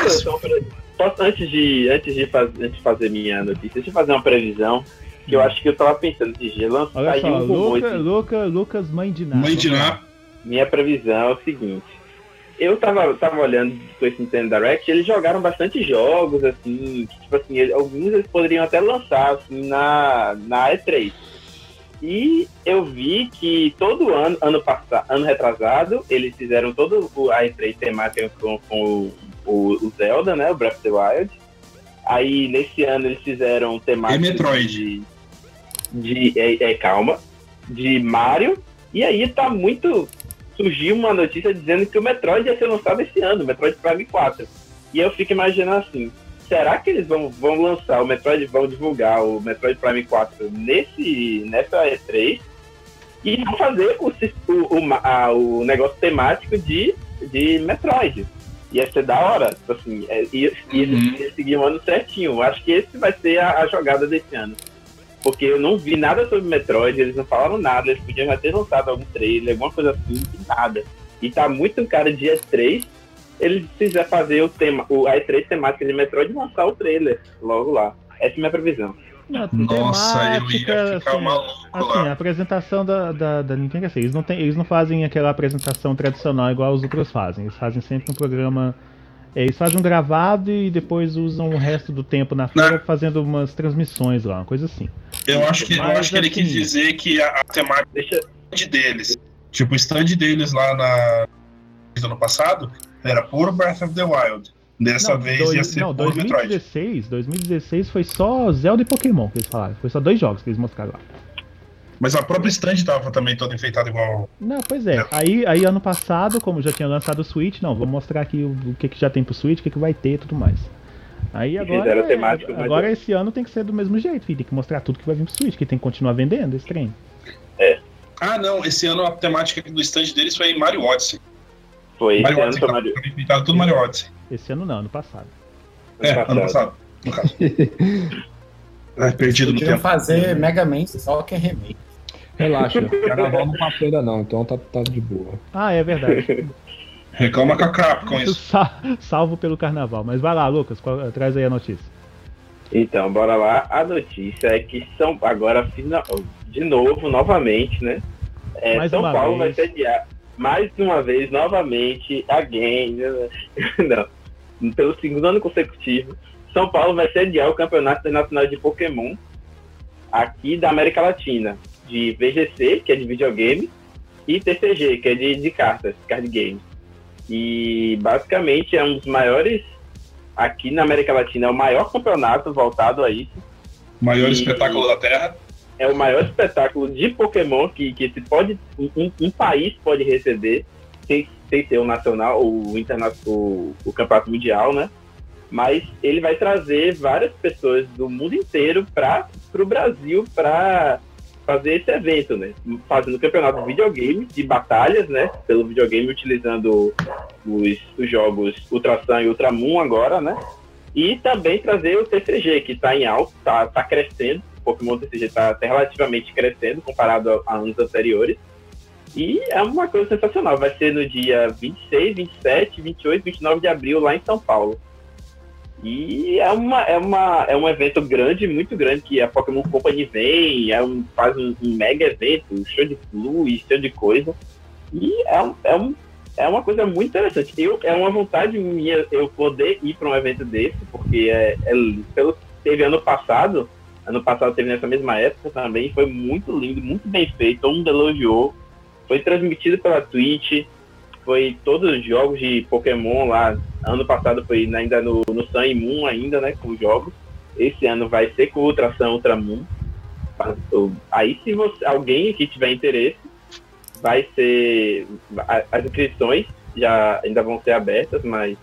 posso- antes, de, antes, de faz, antes de fazer minha notícia, deixa eu fazer uma previsão. Que eu acho que eu tava pensando de lançar Olha aí só, um Luca, de- Luca, Lucas Mãe de Ná. Mãe de Vamos lá. Ná. Minha previsão é o seguinte. Eu tava, tava olhando com esse Nintendo Direct, eles jogaram bastante jogos, assim, que, tipo assim, alguns eles poderiam até lançar, assim, na, na E3. E eu vi que todo ano, ano passado, ano retrasado, eles fizeram todo o a E3 temática com, com o, o, Zelda, né, o Breath of the Wild. Aí, nesse ano, eles fizeram temática E Metroid. de, de é, é, calma, de Mario. E aí tá muito surgiu uma notícia dizendo que o Metroid ia ser lançado esse ano, o Metroid Prime 4. E eu fico imaginando assim, será que eles vão, vão lançar o Metroid, vão divulgar o Metroid Prime 4 nesse, nessa E3 e vão fazer o, o, o, a- o negócio temático de, de Metroid. Ia ser da hora, tipo assim, é, ia, ia, Uhum. ia seguir um ano certinho. Acho que esse vai ser a, a jogada desse ano. Porque eu não vi nada sobre Metroid, eles não falaram nada, eles podiam já ter lançado algum trailer, alguma coisa assim, e nada. E tá muito cara de E3, eles fizeram fazer o tema, o a E3 temática de Metroid e lançar o trailer logo lá. Essa é a minha previsão. Não, Nossa, eu temática, ia ficar assim, maluco Assim, lá. a apresentação da, da, da Nintendo é assim, eles não, tem, eles não fazem aquela apresentação tradicional igual os outros fazem. Eles fazem sempre um programa. é, Eles fazem um gravado e depois usam o resto do tempo na feira fazendo umas transmissões lá, uma coisa assim. Eu acho que, eu Mas, acho que ele assim, quis dizer que a, a temática Deixa, stand deles, tipo, o stand deles lá na do ano passado era puro Breath of the Wild. Dessa Não, vez dois- ia ser não, puro Metroid. 2016, 2016 foi só Zelda e Pokémon que eles falaram. Foi só dois jogos que eles mostraram lá. Mas a própria stand tava também toda enfeitada igual. Não, pois é. Aí, aí ano passado, como já tinha lançado o Switch, não, vou mostrar aqui o, o que, que já tem pro Switch, o que, que vai ter e tudo mais. Aí agora, fizeram é, temático, agora é. esse ano tem que ser do mesmo jeito, filho. Tem que mostrar tudo que vai vir pro Switch, que tem que continuar vendendo esse trem. Ah, não, esse ano a temática do stand deles foi Mario Odyssey. Foi esse Mario ano foi tava Mario- tava tudo Mario Odyssey. Esse ano não, ano passado. É, ano passado, no caso. É, perdido no tempo. fazer Mega Man, só que é remake. Relaxa, carnaval não passou ainda não, então tá, tá de boa. Ah, é verdade. Reclama com a Capcom isso. Sa- Salvo pelo carnaval. Mas vai lá, Lucas, qual- traz aí a notícia. Então, bora lá. A notícia é que São agora, final- de novo, novamente, né? É, São Paulo vez. vai sediar. Mais uma vez, novamente, again, não, pelo segundo ano consecutivo, São Paulo vai sediar o Campeonato Internacional de Pokémon aqui da América Latina, de VGC, que é de videogame, e TCG, que é de, de cartas, card games. E basicamente é um dos maiores aqui na América Latina, é o maior campeonato voltado a isso. Maior E- espetáculo da Terra. É o maior espetáculo de Pokémon que, que se pode, um, um país pode receber, sem, sem ser o nacional, o, interna o, o campeonato mundial, né? Mas ele vai trazer várias pessoas do mundo inteiro para o Brasil para fazer esse evento, né? Fazendo campeonato de videogame, de batalhas, né? Pelo videogame, utilizando os, os jogos Ultrasan e Ultramoon agora, né? E também trazer o TCG, que está em alto, está tá crescendo. Pokémon TCG está relativamente crescendo comparado a, a anos anteriores. E é uma coisa sensacional. Vai ser no dia 26, 27, 28, 29 de abril lá em São Paulo. E é, uma, é, uma, é um evento grande, muito grande, que a Pokémon Company vem, é um, faz um, um mega evento, um show de luz, show de coisa. E é, um, é, um, é uma coisa muito interessante. Eu, é uma vontade minha eu poder ir para um evento desse, porque é, é pelo teve ano passado, ano passado teve nessa mesma época também, foi muito lindo, muito bem feito, todo mundo elogiou. Foi transmitido pela Twitch, foi todos os jogos de Pokémon lá. Ano passado foi ainda no, no Sun e Moon ainda, né, com os jogos. Esse ano vai ser com Ultra Sun, Ultra Moon. Aí se você, alguém que tiver interesse, vai ser as inscrições já ainda vão ser abertas, mas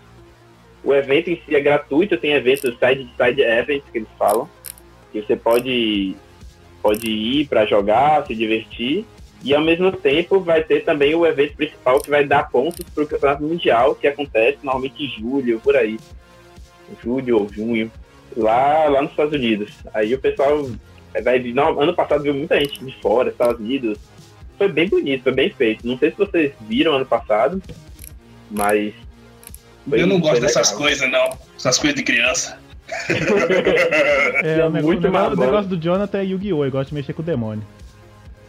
o evento em si é gratuito, tem eventos side side events que eles falam, que você pode pode ir para jogar, se divertir. E ao mesmo tempo vai ter também o evento principal que vai dar pontos para o campeonato mundial, que acontece normalmente em julho, por aí. Julho ou junho, lá, lá nos Estados Unidos. Aí o pessoal vai vir. Não, ano passado viu muita gente de fora, Estados Unidos. Foi bem bonito, foi bem feito. Não sei se vocês viram ano passado, mas. eu não gosto dessas coisas, não. Essas coisas de criança. É, É o, negócio, muito o negócio- o negócio do Jonathan é Yu-Gi-Oh! Ele gosta de mexer com o demônio.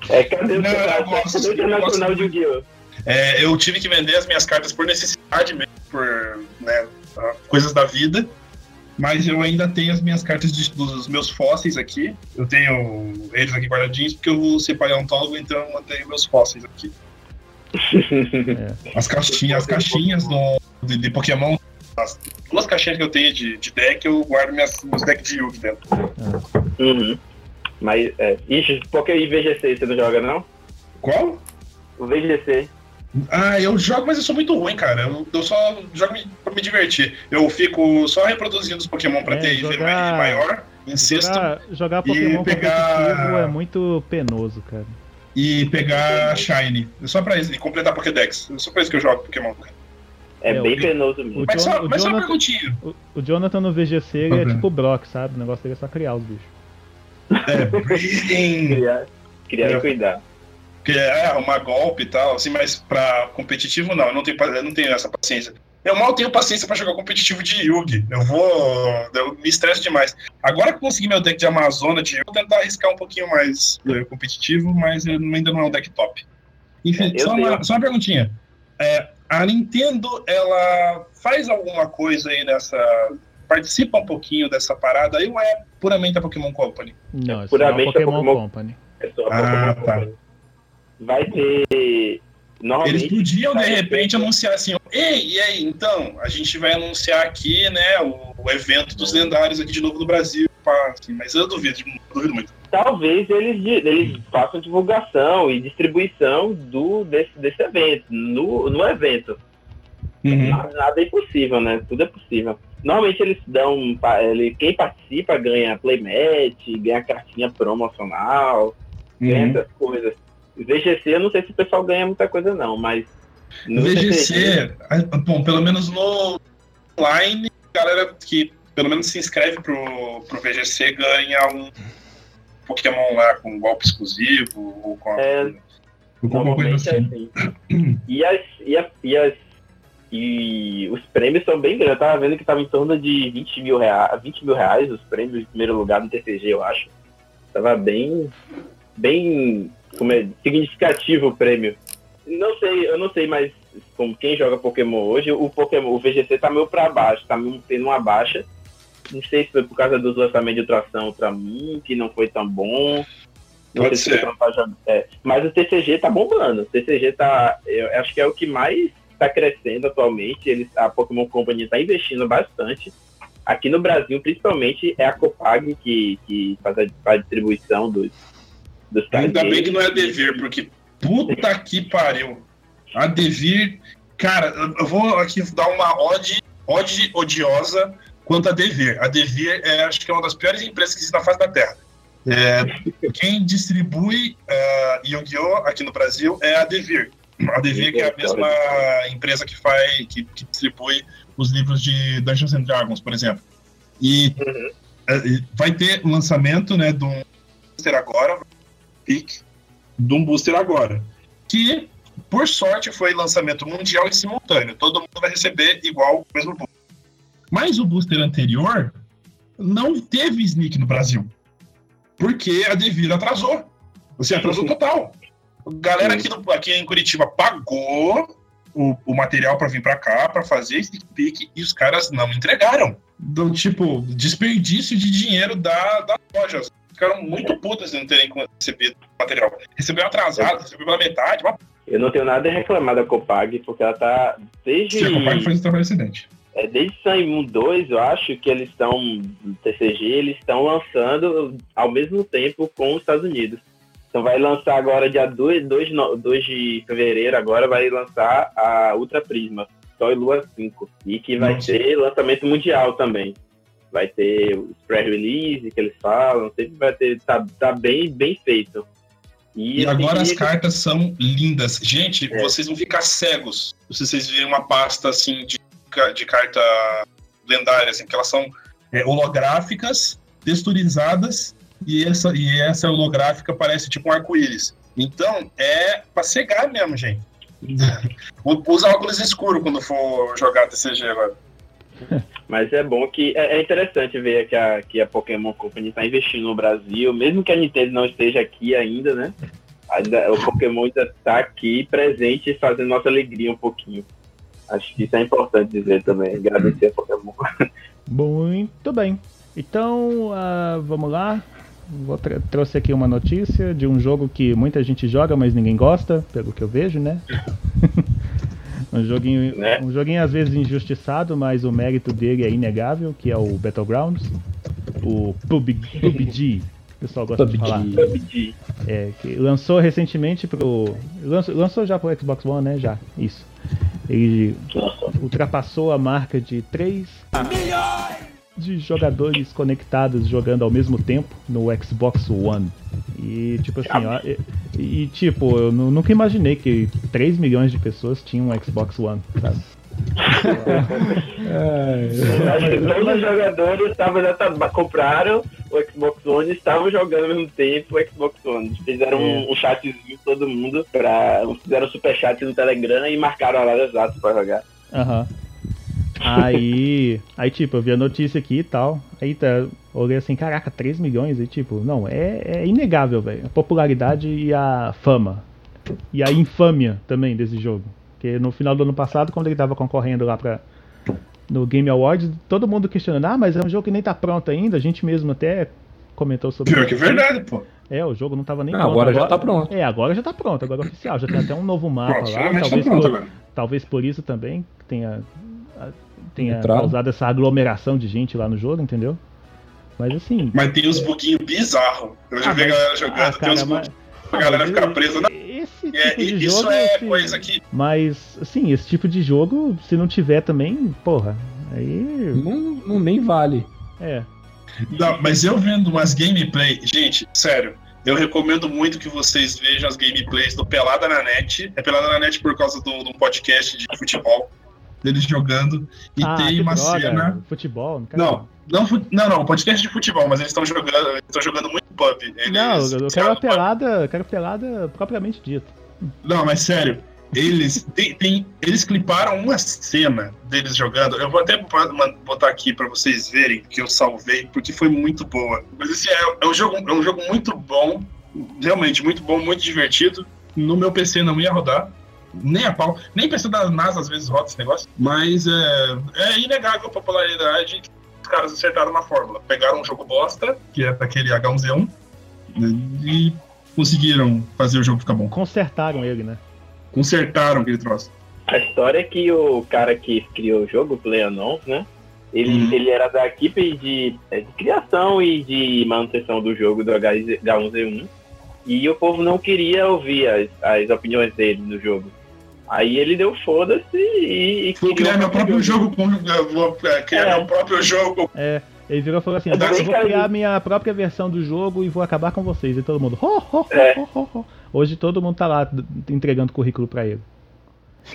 É, cadê o Não, eu gosto, internacional gosto de Yu-Gi-Oh? É, eu tive que vender as minhas cartas por necessidade mesmo, por né, ah, coisas da vida. Mas eu ainda tenho as minhas cartas de- dos meus fósseis aqui. Eu tenho eles aqui guardadinhos porque eu vou ser paleontólogo, então eu mantenho meus fósseis aqui. As caixinhas, as caixinhas do, de, de Pokémon, as duas caixinhas que eu tenho de, de deck, eu guardo minhas, meus decks de Yu-Gi dentro. Uhum. Mas, é. Ixi, Poké e VGC você não joga, não? Qual? O VGC. Ah, eu jogo, mas eu sou muito ruim, cara. Eu, eu só jogo pra me divertir. Eu fico só reproduzindo os Pokémon pra É, ter jogar- IV maior, em sexto, Jogar, jogar Pokémon pegar- é muito penoso, cara. e pegar Shine. É só pra isso, e completar Pokédex. É só pra isso que eu jogo Pokémon. cara. É, É, bem o- penoso mesmo. o Mas só, mas só uma Jonathan- perguntinha. O, o Jonathan no VGC ele é Ok. tipo o Brock, sabe? O negócio dele é só criar os bichos. É, breeding. Criar, criar É. e cuidar. que é arrumar golpe e tal, assim, mas pra competitivo não, eu não tenho, eu não tenho essa paciência. Eu mal tenho paciência pra jogar competitivo de Yugi. Eu vou. Eu me estresso demais. Agora que eu consegui meu deck de Amazona de Yugi, eu vou tentar arriscar um pouquinho mais eh, competitivo, mas eu- ainda não é um deck top. Enfim, É, só, uma, só uma perguntinha. É, a Nintendo, ela faz alguma coisa aí nessa. Participa um pouquinho dessa parada aí ou é puramente a Pokémon Company? Não, é só a puramente a Pokémon, Pokémon- Company. É só Ah, Pokémon tá. Company. Vai ter. Eles podiam, de vai ter- repente, anunciar assim: Ei, e aí, então, a gente vai anunciar aqui, né, o, o evento dos lendários aqui de novo no Brasil. pá, assim, mas eu duvido, eu duvido muito. Talvez eles, eles façam divulgação e distribuição do, desse, desse evento, no, no evento. Uhum. Na- Nada é impossível, né? Tudo é possível. Normalmente eles dão. Ele, quem participa ganha playmat, ganha cartinha promocional, ganha Uhum. essas coisas. VGC, eu não sei se o pessoal ganha muita coisa, não, mas. No VGC, ah, bom, pelo menos no online, galera que pelo menos se inscreve pro, pro VGC ganha um Pokémon lá com golpe exclusivo ou com, É, alguma coisa é assim. assim. E, as, e, a- e, as, e os prêmios são bem grandes. Eu tava vendo que tava em torno de 20 mil, reais, 20 mil reais os prêmios de primeiro lugar do TCG, eu acho. Tava bem, bem como é, significativo o prêmio. Não sei, eu não sei mais como quem joga Pokémon hoje, o Pokémon, o VGC tá meio pra baixo, tá meio tendo uma baixa. Não sei se foi por causa dos lançamentos de Ultração Ultramoon, que não foi tão bom. Não Pode sei se ser. jogar- é. Mas o TCG tá bombando. O TCG tá. Eu acho que é o que mais tá crescendo atualmente. Eles, a Pokémon Company tá investindo bastante. Aqui no Brasil, principalmente, é a Copag que, que faz a, a distribuição dos, dos Ainda bem que não é games. Devir, porque puta que pariu. A Devir, cara, eu- eu vou aqui dar uma ode, ode odiosa quanto a Devir. A Devir é, acho que é uma das piores empresas que existe na face da Terra. É, quem distribui uh, Yu-Gi-Oh! aqui no Brasil é a Devir. A Devir que é a mesma empresa que faz, que, que distribui os livros de Dungeons and Dragons, por exemplo. E Uhum. vai ter o lançamento, né, de um booster agora, pick, de um booster agora, que por sorte foi lançamento mundial e simultâneo. Todo mundo vai receber igual o mesmo booster. Mas o booster anterior não teve sneak no Brasil. Porque a Devir atrasou. Você atrasou total. Galera aqui, aqui em Curitiba pagou o, o material para vir para cá, para fazer sneak peek, e os caras não entregaram. Então, tipo, desperdício de dinheiro da, da loja. Ficaram muito putos de não terem recebido o material. Recebeu atrasado, recebeu pela metade. Mas Eu não tenho nada a reclamar da Copag, porque ela tá. Desde. se a Copag faz um trabalho excelente. É, desde Sun Moon 2, eu acho que eles estão, TCG, eles estão lançando ao mesmo tempo com os Estados Unidos. Então vai lançar agora, dia 2, 2, 2 de fevereiro, agora vai lançar a Ultra Prisma, e Lua 5. E que vai Nossa. ter lançamento mundial também. Vai ter os pré-release que eles falam, sempre vai ter, tá, tá bem, bem feito. E assim, agora as e- cartas são lindas. Gente, É. vocês vão ficar cegos se vocês virem uma pasta assim de, de carta lendária, assim, que elas são é, holográficas, texturizadas, e essa, e essa holográfica parece tipo um arco-íris. Então, é pra cegar mesmo, gente. Usa óculos escuro quando for jogar TCG agora. Mas é bom que é, é interessante ver que a, que a Pokémon Company está investindo no Brasil, mesmo que a Nintendo não esteja aqui ainda, né? O Pokémon ainda está aqui presente fazendo nossa alegria um pouquinho. Acho que isso é importante dizer também. Agradecer a Pokémon. Muito bem. Então, ah, vamos lá. Trouxe aqui uma notícia de um jogo que muita gente joga, mas ninguém gosta, pelo que eu vejo, né? um joguinho, Né? um joguinho às vezes injustiçado, mas o mérito dele é inegável, que é o Battlegrounds, o PUBG, pessoal gosta de falar. PUBG. É, que lançou recentemente pro. Lançou, lançou já pro Xbox One, né? Já, isso. Ele ultrapassou a marca de 3 de jogadores conectados jogando ao mesmo tempo no Xbox One. E tipo assim, ó, e, e, tipo, eu nu- nunca imaginei que 3 milhões de pessoas tinham um Xbox One, sabe? Acho que todos os jogadores estavam, já tá- compraram o Xbox One e estavam jogando ao mesmo tempo o Xbox One. Fizeram um, um chatzinho todo mundo, pra, fizeram um super chat no Telegram e marcaram horários exatos para jogar. Aham. Aí, aí, tipo, eu vi a notícia aqui e tal. Aí tá, olhei assim, caraca, 3 milhões. E tipo, não, é, é inegável, velho. A popularidade e a fama. E a infâmia também desse jogo. Porque no final do ano passado, quando ele tava concorrendo lá pra. No Game Awards, todo mundo questionando, ah, mas é um jogo que nem tá pronto ainda. A gente mesmo até comentou sobre Pior que é isso. verdade, pô. É, o jogo não tava nem Não, pronto. agora já tá pronto. É, agora já tá pronto, agora é oficial. Já tem até um novo mapa lá. tá Talvez pronto por, agora. talvez por isso também tenha, tenha Entrado. causado essa aglomeração de gente lá no jogo, entendeu? Mas assim. Mas tem uns buguinhos bizarros. Eu já Ah, vi a galera jogando, ah, tem cara, uns mas- bugs. A galera mas fica esse- presa na. Esse tipo É, de isso jogo. é se- coisa que. Mas, assim, esse tipo de jogo, se não tiver também, porra, aí. Não, não nem vale. É. Não, mas eu vendo umas gameplay, gente, sério, eu recomendo muito que vocês vejam as gameplays do Pelada na Net. É Pelada na Net por causa do, do podcast de futebol, deles jogando. E ah, tem que uma droga, cena. Futebol, não Não, não, não, não, podcast de futebol, mas eles estão jogando, eles estão jogando muito pub. Eles, Não, eu quero a pelada, quero pelada propriamente dita. Não, mas sério, eles tem, tem- eles cliparam uma cena deles jogando. Eu vou até botar aqui pra vocês verem que eu salvei, porque foi muito boa. Mas assim, é, é um jogo, é um jogo muito bom, realmente muito bom, muito divertido. No meu PC não ia rodar, nem a pau. Nem PC da NASA às vezes roda esse negócio. Mas é, é inegável a popularidade os caras acertaram na fórmula. Pegaram um jogo bosta, que é daquele H1Z1, né, e conseguiram fazer o jogo ficar bom. Consertaram ele, né? Consertaram aquele troço. A história é que o cara que criou o jogo, o PlayerUnknown's, né? Ele, Uhum. ele era da equipe de, é, de criação e de manutenção do jogo do H1Z1. E o povo não queria ouvir as, as opiniões dele no jogo. Aí ele deu foda-se e, e Vou criar meu próprio jogo. Vou é, criar É. meu próprio jogo. É, ele virou e falou assim: Eu eu vou criar minha própria versão do jogo e vou acabar com vocês. E todo mundo. "Ho, ho, ho, É. ho, ho, ho." Hoje todo mundo tá lá entregando currículo pra ele.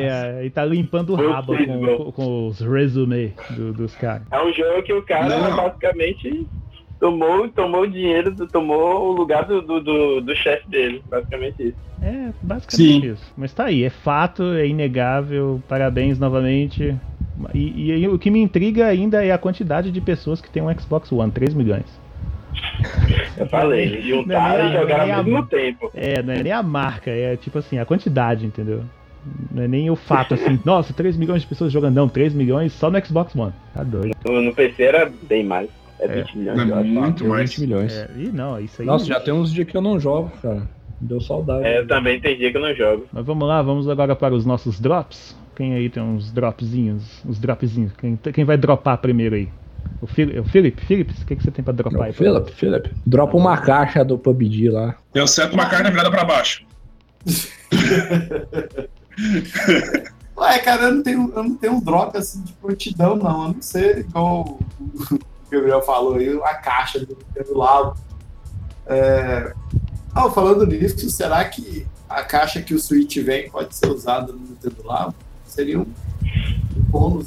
É, e tá limpando o rabo com, com- os resumê do- dos caras. É um jogo que o cara Não. basicamente tomou, tomou o dinheiro, tomou o lugar do, do, do, do chefe dele. Basicamente isso. É, basicamente Sim. isso. Mas tá aí, é fato, é inegável. Parabéns novamente. E, e aí, o que me intriga ainda é a quantidade de pessoas que tem um Xbox One, 3 milhões. Eu falei, é juntaram nem e a- jogaram ao mesmo tempo. É, não é nem a marca, é tipo assim, a quantidade, entendeu? Não é nem o fato assim, nossa, 3 milhões de pessoas jogando, não, 3 milhões só no Xbox One. Tá doido. No, no PC era bem mais. É É. 20 milhões, É eu acho. muito Deu mais. 20 milhões. É, e não, isso aí. Nossa, já tem uns dias que eu não jogo, cara. Deu saudade. É, eu também tem dia que eu não jogo. Mas vamos lá, vamos agora para os nossos drops. Quem aí tem uns dropzinhos? Uns dropzinhos. Quem, quem vai dropar primeiro aí? O, Fili- o Felipe? Felipe, o que, que você tem pra dropar aí? Philip, Philip. Dropa uma caixa do PUBG lá. Eu seto uma carne virada pra baixo. Ué, cara, eu não tenho, eu não tenho um drop assim de prontidão, não. A não ser igual o Gabriel falou aí, a caixa do Nintendo Labo. É... Ah, falando nisso, será que a caixa que o Switch vem pode ser usada no Nintendo Labo? Seria um um bônus.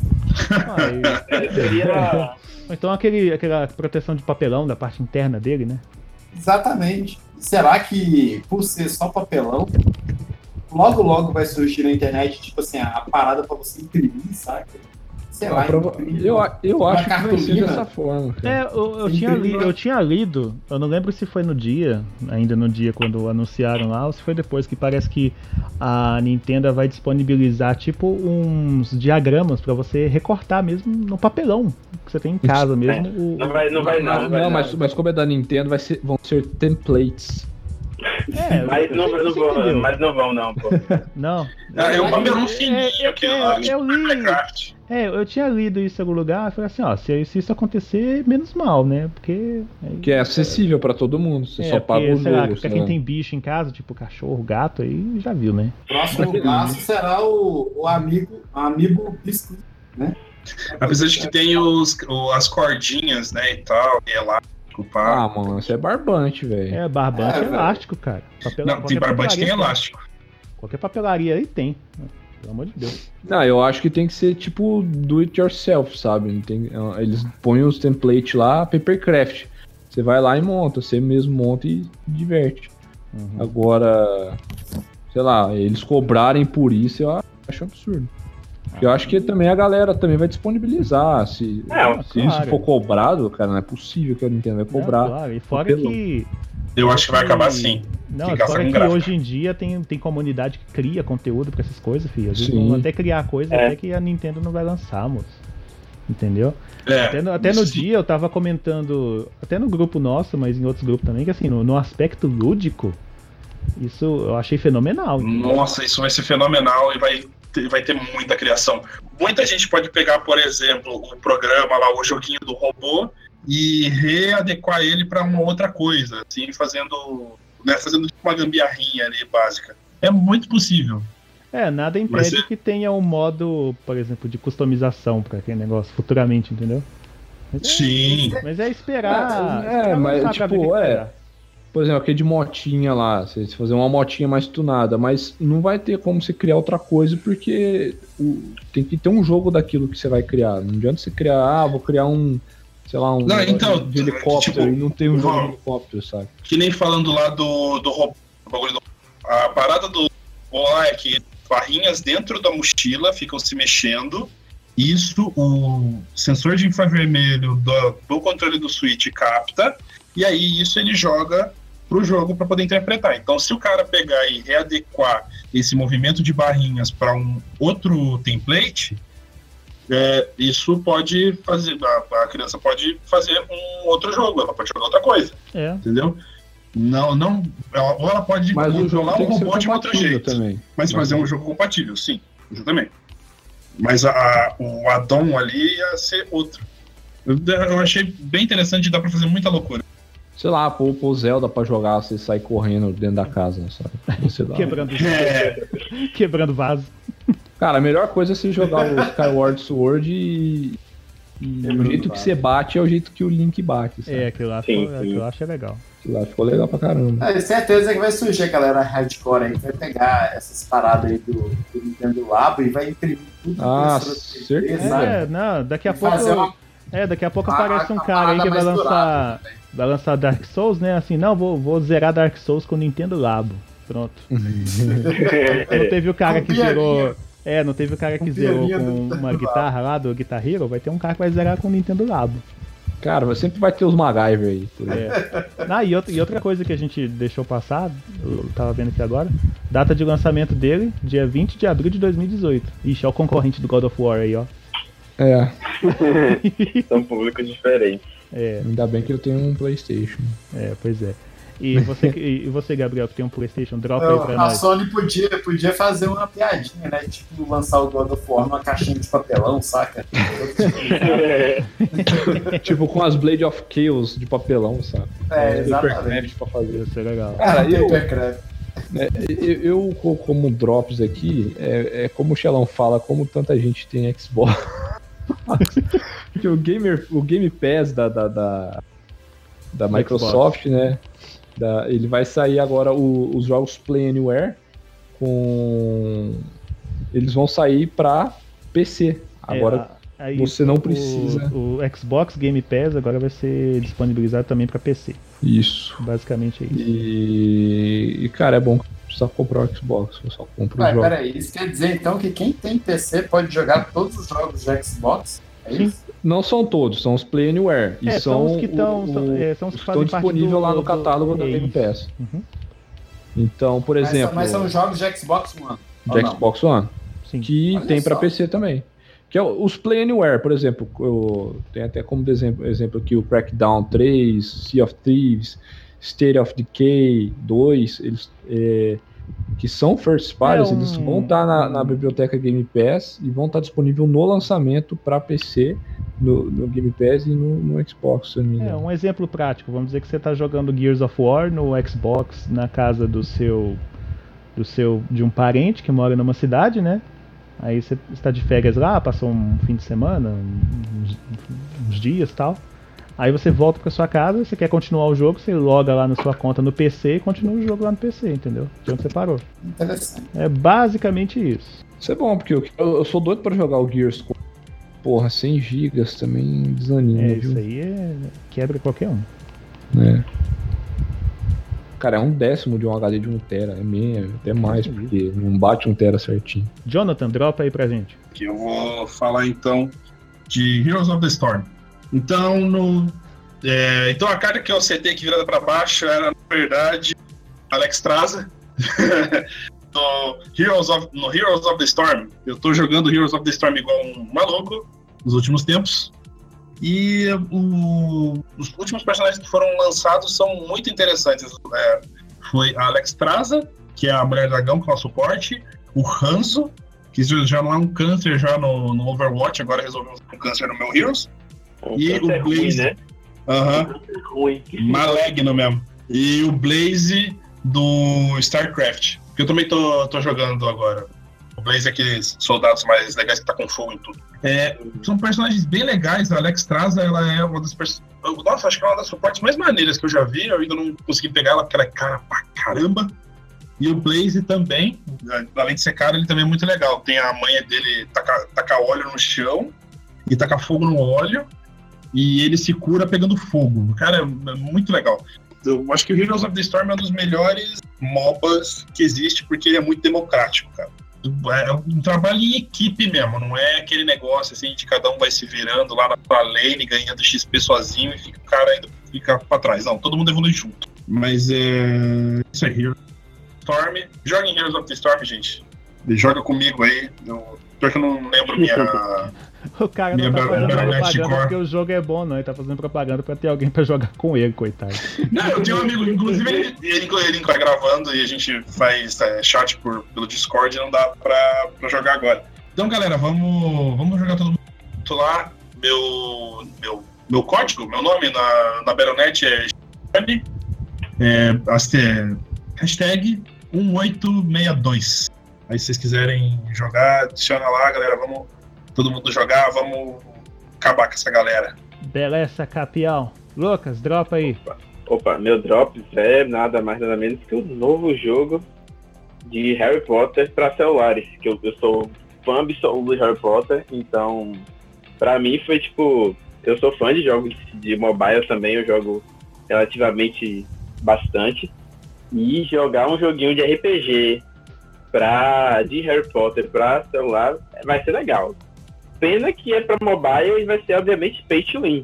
Ah, e- Seria. Ou então aquele, aquela proteção de papelão da parte interna dele, né? Exatamente. Será que, por ser só papelão, logo logo vai surgir na internet, tipo assim, a parada pra você imprimir, saca? Sei lá, Prova-. Eu, eu acho que vai ser dessa forma. É, eu, eu tinha li- eu tinha lido, eu não lembro se foi no dia, ainda no dia quando anunciaram lá, ou se foi depois, que parece que a Nintendo vai disponibilizar tipo uns diagramas pra você recortar mesmo no papelão que você tem em casa mesmo. o- Não vai, não vai não. Não, Não, vai mas, não. mas como é da Nintendo, vai ser, vão ser templates. É, Mas não, não você vão, mas não vão, não, pô. Não. Ah, é um É, é, é, é, eu tipo li. É, eu tinha lido isso em algum lugar, eu falei assim, ó, se, se isso acontecer, menos mal, né? Porque. aí- Que é acessível pra todo mundo. Você é, só paga porque, o sei lá, jogo. pra quem tem bicho em casa, tipo cachorro, gato, aí já viu, né? Próximo passo será o, o amigo, amigo Pisco, né? Apesar de que tem os, o- as cordinhas, né, e tal, e elástico, pá. Ah, mano, isso é barbante, velho. É, barbante É, é, elástico, cara. Papel- Não, tem barbante, tem elástico. Qualquer papelaria aí tem. Pelo amor de Deus. Não, eu acho que tem que ser tipo do it yourself, sabe? Tem, eles põem os templates lá, papercraft. Você vai lá e monta, você mesmo monta e diverte. Uhum. Agora, sei lá, eles cobrarem por isso eu acho absurdo. Porque eu acho que também a galera também vai disponibilizar. Se, É, se isso claro. for cobrado, cara, não é possível que a Nintendo vai cobrar. Não, claro. E fora que. Eu acho que vai acabar assim. Não, Ficar fora com que gráfico. hoje em dia tem, tem comunidade que cria conteúdo pra essas coisas, filho. Às vezes Sim. vão até criar coisa É. até que a Nintendo não vai lançar, moço. Entendeu? É, Até no, até no dia eu tava comentando, até no grupo nosso, mas em outros grupos também, que assim, no, no aspecto lúdico, isso eu achei fenomenal. entendeu? Nossa, isso vai ser fenomenal e vai ter, vai ter muita criação. Muita gente pode pegar, por exemplo, o programa lá, o joguinho do robô, e readequar ele para uma outra coisa, assim, fazendo, né, fazendo tipo uma gambiarrinha ali básica. É muito possível. É, nada Mas impede é- que tenha um modo, por exemplo, de customização pra aquele negócio futuramente, entendeu? Mas é, Sim. mas é esperar. É, esperar mas, tipo, é. Por exemplo, aquele de motinha lá, você você fazer uma motinha mais tunada, mas não vai ter como você criar outra coisa, porque o- tem que ter um jogo daquilo que você vai criar. Não adianta você criar, ah, vou criar um, sei lá, um Não, então, de helicóptero tipo, e não tem um jogo de helicóptero, sabe? Que nem falando lá do, do robô. do A parada do lá é que barrinhas dentro da mochila ficam se mexendo. Isso o sensor de infravermelho do, do controle do Switch capta. E aí isso ele joga pro jogo para poder interpretar. Então, se o cara pegar e readequar esse movimento de barrinhas para um outro template, é, isso pode fazer. A, a criança pode fazer um outro jogo, ela pode jogar outra coisa, É. entendeu? Não, não. ela- Ou ela pode Mas o jogo controlar o ser robô de outro jeito. também. Mas fazer um jogo compatível, sim, exatamente. Mas a, a- o addon ali ia ser outro. Eu, eu achei bem interessante, dá pra fazer muita loucura. Sei lá, pôr pôr Zelda pra jogar, você sai correndo dentro da casa, sabe? Você dá- Quebrando, É, quebrando vaso. Cara, a melhor coisa é você jogar o Skyward Sword e. e o jeito que você bate é o jeito que o Link bate, sabe? É, aquilo lá, Sim, ficou- sim. aquilo lá achei legal. Sei lá, ficou legal pra caramba. É, certeza que vai surgir a galera hardcore aí, que vai pegar essas paradas aí do, do Nintendo Labo e vai imprimir tudo Ah, impressora 3D, certeza. sabe? É, não, daqui a E pouco. fazer uma- É, daqui a pouco aparece um cara aí que vai lançar. né? Vai lançar Dark Souls, né? Assim, não, vou, vou zerar Dark Souls com o Nintendo Labo. Pronto. Não teve o cara que zerou. É, não teve o cara que zerou pianinha do com uma guitarra lá do Guitar Hero. Vai ter um cara que vai zerar com o Nintendo Labo. Cara, sempre vai ter os MacGyver aí. aí. É. Ah, e outra, e outra coisa que a gente deixou passar, eu tava vendo aqui agora, data de lançamento dele, dia 20 de abril de 2018. Ixi, é o concorrente do God of War aí, ó. É, São públicos diferentes. É, ainda bem que eu tenho um PlayStation. é, pois é. E você, e você Gabriel, que tem um Playstation, dropa aí pra a nós. Sony podia, podia fazer uma piadinha, né? Tipo, lançar o God of War numa caixinha de papelão, saca? tipo, com as Blade of Chaos de papelão, sabe? É, exatamente. Pra fazer. Ia ser legal. Cara, eu, Papercraft. eu, eu, co- como drops aqui, é, é como o Xelão fala, como tanta gente tem Xbox. que o, gamer, o Game Pass da, da, da, da Microsoft, né? Da- ele vai sair agora o- os jogos Play Anywhere com. Eles vão sair pra PC. Agora É, aí você não o- precisa. O, Xbox Game Pass agora vai ser disponibilizado também pra PC. Isso. Basicamente é isso. E, e, cara, é bom precisa comprar o Xbox, você só compra os Ué, peraí, isso quer dizer então que quem tem PC pode jogar todos os jogos de Xbox? É Sim. isso? Não são todos, são os Play Anywhere. E É, são, os que é, são os que estão disponíveis do- lá no do- catálogo da Game. Pass. Uhum. Então, por Mas, exemplo, mas são jogos de Xbox One. de? Xbox One, Sim. que Olha tem pra só. PC também. Que é os Play Anywhere, por exemplo, eu, tem até como exemplo, exemplo aqui o Crackdown 3, Sea of Thieves, State of Decay 2, eles, é, que são first parties, É um- eles vão estar na, na biblioteca Game Pass e vão estar disponível no lançamento para PC, no, no Game Pass e no, no Xbox, É, um exemplo prático. Vamos dizer que você está jogando Gears of War no Xbox na casa do seu do seu de um parente que mora numa cidade, né? Aí você está de férias lá, passou um fim de semana, uns, uns dias, tal. Aí você volta para sua casa, você quer continuar o jogo, você loga lá na sua conta no PC e continua o jogo lá no PC, entendeu? De onde você parou. Interessante. É basicamente isso. Isso é bom, porque eu, eu sou doido para jogar o Gears com, porra, 100 GB também desanima, É, viu? isso aí é, quebra qualquer um. né? Cara, é um décimo de um HD de 1 tera, é meio, até mais, Nossa, porque não bate 1 tera certinho. Jonathan, dropa aí pra gente. que eu vou falar então de Heroes of the Storm. Então, no, é, então a carta que eu setei aqui virada para baixo era, na verdade, Alex Traza. no, Heroes of, no Heroes of the Storm, eu tô jogando Heroes of the Storm igual um maluco nos últimos tempos. E o- os últimos personagens que foram lançados são muito interessantes. É, foi a Alex Traza, que é a Mulher Dragão, que é o suporte, o Hanzo, que já não é um câncer já no, no Overwatch, agora resolveu um câncer no meu Heroes. Um E o ruim, Blaze? né? Aham. Câncer ruim. Malegno mesmo. E o Blaze do StarCraft. Que eu também tô, tô jogando agora. O Blaze é aqueles soldados mais legais que tá com fogo em tudo. É, são personagens bem legais. A Alex Traza, ela é uma das personagens. Nossa, acho que é uma das suportes mais maneiras que eu já vi. Eu ainda não consegui pegar ela porque ela é cara pra caramba. E o Blaze também, além de ser caro, ele também é muito legal. Tem a manha dele tacar, tacar óleo no chão e tacar fogo no óleo. E ele se cura pegando fogo. Cara, é muito legal. Eu acho que o Heroes of the Storm é um dos melhores MOBAs que existe, porque ele é muito democrático, cara. É um trabalho em equipe mesmo, não é aquele negócio assim de cada um vai se virando lá na sua lane, ganhando XP sozinho e fica, o cara ainda fica pra trás. Não, todo mundo evolui junto. Mas é. Isso aí, Heroes of the Storm. Joga em Heroes of the Storm, gente. Joga comigo aí. Eu... Pior que eu não lembro minha. O cara Minha não tá fazendo propaganda porque o jogo é bom, não. Ele tá fazendo propaganda pra ter alguém pra jogar com ele, coitado. Não, eu tenho um amigo, inclusive ele, ele, ele gravando e a gente faz é, chat por, pelo Discord e não dá pra, pra jogar agora. Então, galera, vamos, vamos jogar todo mundo lá. Meu, meu, meu código, meu nome na, na Baronet é é, é, hashtag 1862. Aí se vocês quiserem jogar, adiciona lá, galera. Vamos todo mundo jogar, vamos acabar com essa galera. Beleza, capial. Lucas, dropa aí. Opa, meu Drops é nada mais nada menos que o novo jogo de Harry Potter para celulares. Que eu, eu sou fã absoluto de Harry Potter, então pra mim foi tipo. Eu sou fã de jogos de mobile também, eu jogo relativamente bastante. E jogar um joguinho de RPG pra, de Harry Potter pra celular vai ser legal. Pena que é pra mobile e vai ser obviamente pay to win.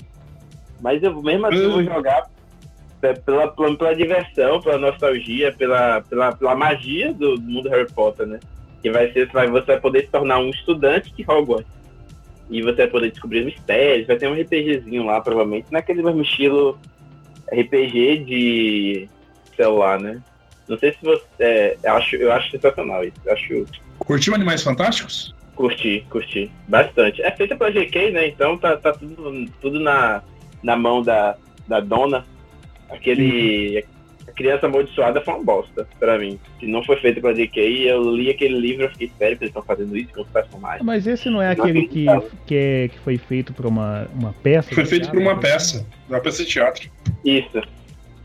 Mas eu mesmo assim Hum. vou jogar pe- pela, pela, pela diversão, pela nostalgia, pela, pela, pela magia do, do mundo Harry Potter, né? Que vai ser, vai, você vai poder se tornar um estudante de Hogwarts. E você vai poder descobrir os mistérios, vai ter um RPGzinho lá, provavelmente, naquele mesmo estilo RPG de celular, né? Não sei se você. É, eu acho, eu acho sensacional isso. Eu acho. Curtiu Animais Fantásticos? Curti, curti. Bastante. É feita pela GK, né? Então tá, tá tudo, tudo na, na mão da, da dona. Aquele. A criança amaldiçoada foi uma bosta pra mim. Se não foi feita pela GK, eu li aquele livro e fiquei sério que eles estão fazendo isso com os personagens. Mas esse não é aquele que, que, é- que foi feito por uma, uma peça? Foi feito por uma peça, uma peça de teatro. Isso.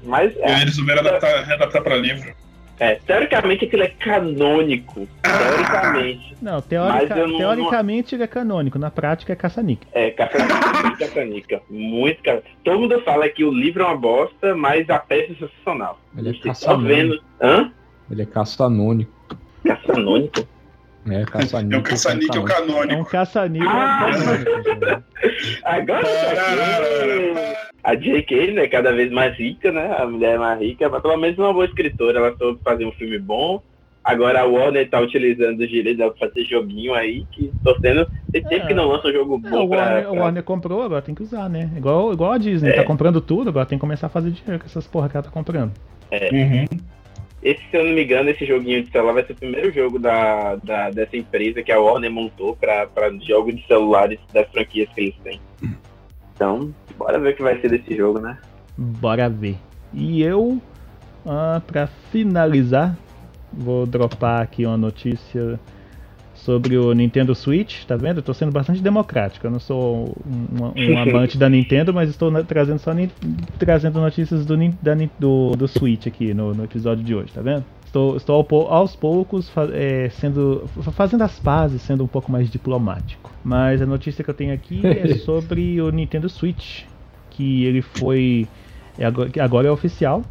Mas E é, eles souberam adaptar, readaptar pra livro. é, teoricamente aquilo é canônico. Teoricamente. Não, teorica- não- teoricamente ele é canônico, na prática é caça-níquel. É, caça- muito caçanica. Muito ca- Todo mundo fala que o livro é uma bosta, mas a peça é sensacional. Ele é caçanônico. vendo. Hã? Ele é caçanônico. Caçanônico? É, caçaníquel. É o caça-níquel É um canônico. caça-níquel Ah! canônico. Agora tá a JK, né, cada vez mais rica, né? A mulher é mais rica, mas pelo menos uma boa escritora, ela soube fazer um filme bom. Agora a Warner tá utilizando os direitos dela pra fazer joguinho aí, que tô tendo. Tem tempo É. que não lança um jogo É, bom o, pra. Warner, o pra- Warner comprou, agora tem que usar, né? Igual, igual a Disney, É. tá comprando tudo, agora tem que começar a fazer dinheiro com essas porra que ela tá comprando. Uhum. Esse, se eu não me engano, esse joguinho de celular vai ser o primeiro jogo da, da- dessa empresa que a Warner montou pra jogos de celulares das franquias que eles têm. Então, bora ver o que vai ser desse jogo, né? Bora ver. E eu, ah, pra finalizar, vou dropar aqui uma notícia sobre o Nintendo Switch, tá vendo? Eu tô sendo bastante democrático. Eu não sou um, um amante da Nintendo, mas estou na- trazendo só ni- trazendo notícias do, da do, do Switch aqui no, no episódio de hoje, tá vendo? Estou, estou aos poucos é, sendo fa- fazendo as pazes, sendo um pouco mais diplomático. Mas a notícia que eu tenho aqui é sobre o Nintendo Switch, que ele foi é agora é oficial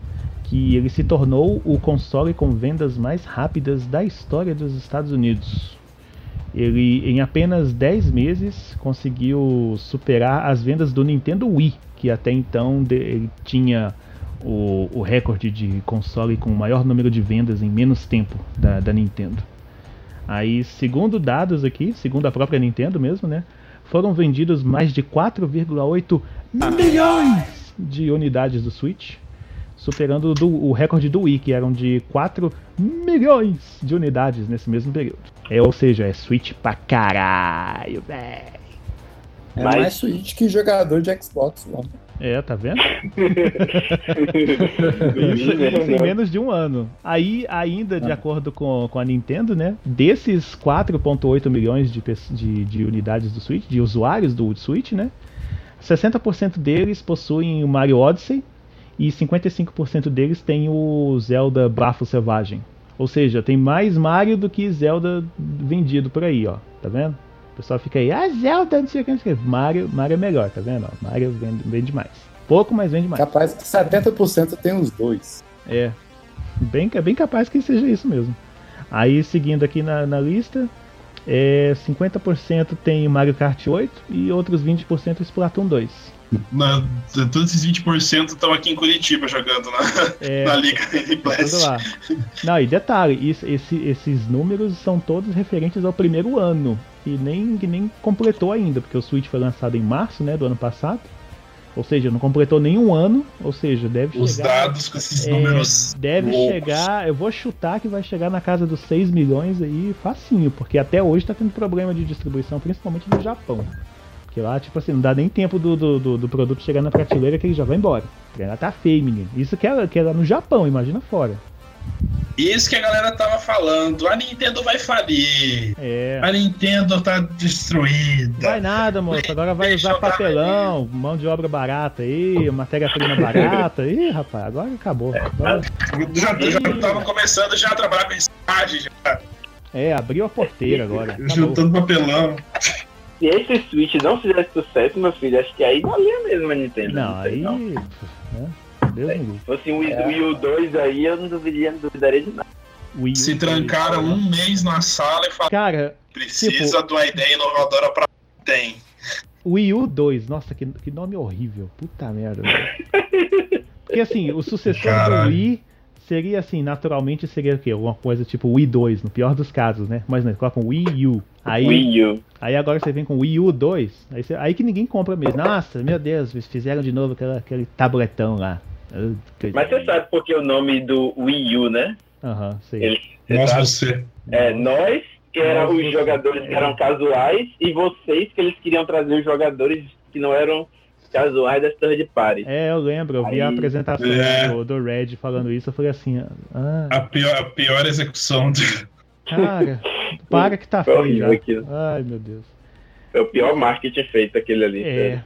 que ele se tornou o console com vendas mais rápidas da história dos Estados Unidos. Ele, em apenas 10 meses, conseguiu superar as vendas do Nintendo Wii, que até então ele tinha o, o recorde de console com o maior número de vendas em menos tempo da, da Nintendo. Aí, segundo dados aqui, segundo a própria Nintendo mesmo, né, foram vendidos mais de 4,8 milhões de unidades do Switch, superando do- o recorde do Wii, que eram de 4 milhões de unidades nesse mesmo período. É, ou seja, é Switch pra caralho, velho. É Mas- mais Switch que jogador de Xbox One. É, tá vendo? Isso, isso em menos de um ano. Aí, ainda de acordo com, com a Nintendo, né? Desses 4,8 milhões de, de, de unidades do Switch, de usuários do Switch, né? 60% deles possuem o Mario Odyssey e 55% deles têm o Zelda Bafo Selvagem. Ou seja, tem mais Mario do que Zelda vendido por aí, ó. Tá vendo? O pessoal fica aí, ah, Zelda, não sei o que, não sei o que. Mario, Mario é melhor, tá vendo? ó? Mario vende, vende mais. Pouco, mas vende mais. Capaz que 70% tem os dois. É. Bem, é bem capaz que seja isso mesmo. Aí, seguindo aqui na, na lista, é, 50% tem Mario Kart 8 e outros 20% Splatoon 2. Na- todos esses 20% estão aqui em Curitiba jogando na, É, na Liga Blast. lá. Não, e detalhe, isso- esse- esses números são todos referentes ao primeiro ano. E nem, que nem completou ainda, porque o Switch foi lançado em março né, do ano passado. Ou seja, não completou nenhum ano. Ou seja, deve Os chegar. dados com esses é, números. deve loucos. chegar, eu vou chutar que vai chegar na casa dos 6 milhões aí facinho, porque até hoje tá tendo problema de distribuição, principalmente no Japão. Porque lá, tipo assim, não dá nem tempo do, do, do- do produto chegar na prateleira que ele já vai embora. Ela tá feio, menino. Isso que é, que é lá no Japão, imagina fora. Isso que a galera tava falando. A Nintendo vai falir. É. A Nintendo tá destruída. Vai nada, moço. Agora vai usar papelão, mão de obra barata aí, matéria-prima barata. Ih, rapaz, agora acabou. Agora- Já, já tava começando já a trabalhar com já. é, abriu a porteira agora. Acabou. juntando papelão. Se esse Switch não fizesse sucesso, meu filho, acho que aí valia mesmo a Nintendo. Não, sei aí. não. Né? Deus livre. Se fosse um Wii, Wii U 2 aí, eu não duvidaria, não duvidaria de nada. Wii Se trancaram um mês na sala e falaram Cara, precisa tipo- de uma ideia inovadora pra tem. Wii U 2, nossa, que, que nome horrível. Puta merda. Porque assim, o sucessor do Caralho. Wii seria assim, naturalmente seria o quê? Alguma coisa tipo Wii 2, no pior dos casos, né? Mas não, coloca um Wii U. Aí, Wii U. aí agora você vem com Wii U 2, aí, você- aí que ninguém compra mesmo. Nossa, meu Deus, eles fizeram de novo aquela, aquele tabletão lá. Mas você sabe por que o nome do Wii U, né? Aham, sei. Ele, você Nossa, sabe? você. É, nós, que eram os jogadores que eram casuais, e vocês que eles queriam trazer os jogadores que não eram casuais das third parties. É, eu lembro, eu vi a apresentação É. do, do Red falando isso, eu falei assim, ah, A pior, a pior execução do. Cara, para que tá feio horrível já. aquilo. Ai, meu Deus. Foi o pior marketing feito aquele ali. É.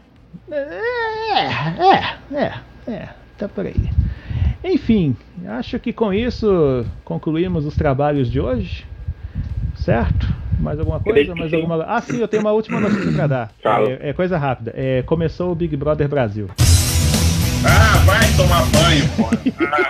É, é, é, é, tá por aí. Enfim, acho que com isso concluímos os trabalhos de hoje. Certo? Mais alguma coisa? Mais alguma... Ah, sim, eu tenho uma última notícia pra dar. É, é coisa rápida. É, começou o Big Brother Brasil. Ah, vai tomar banho, pô. Ah,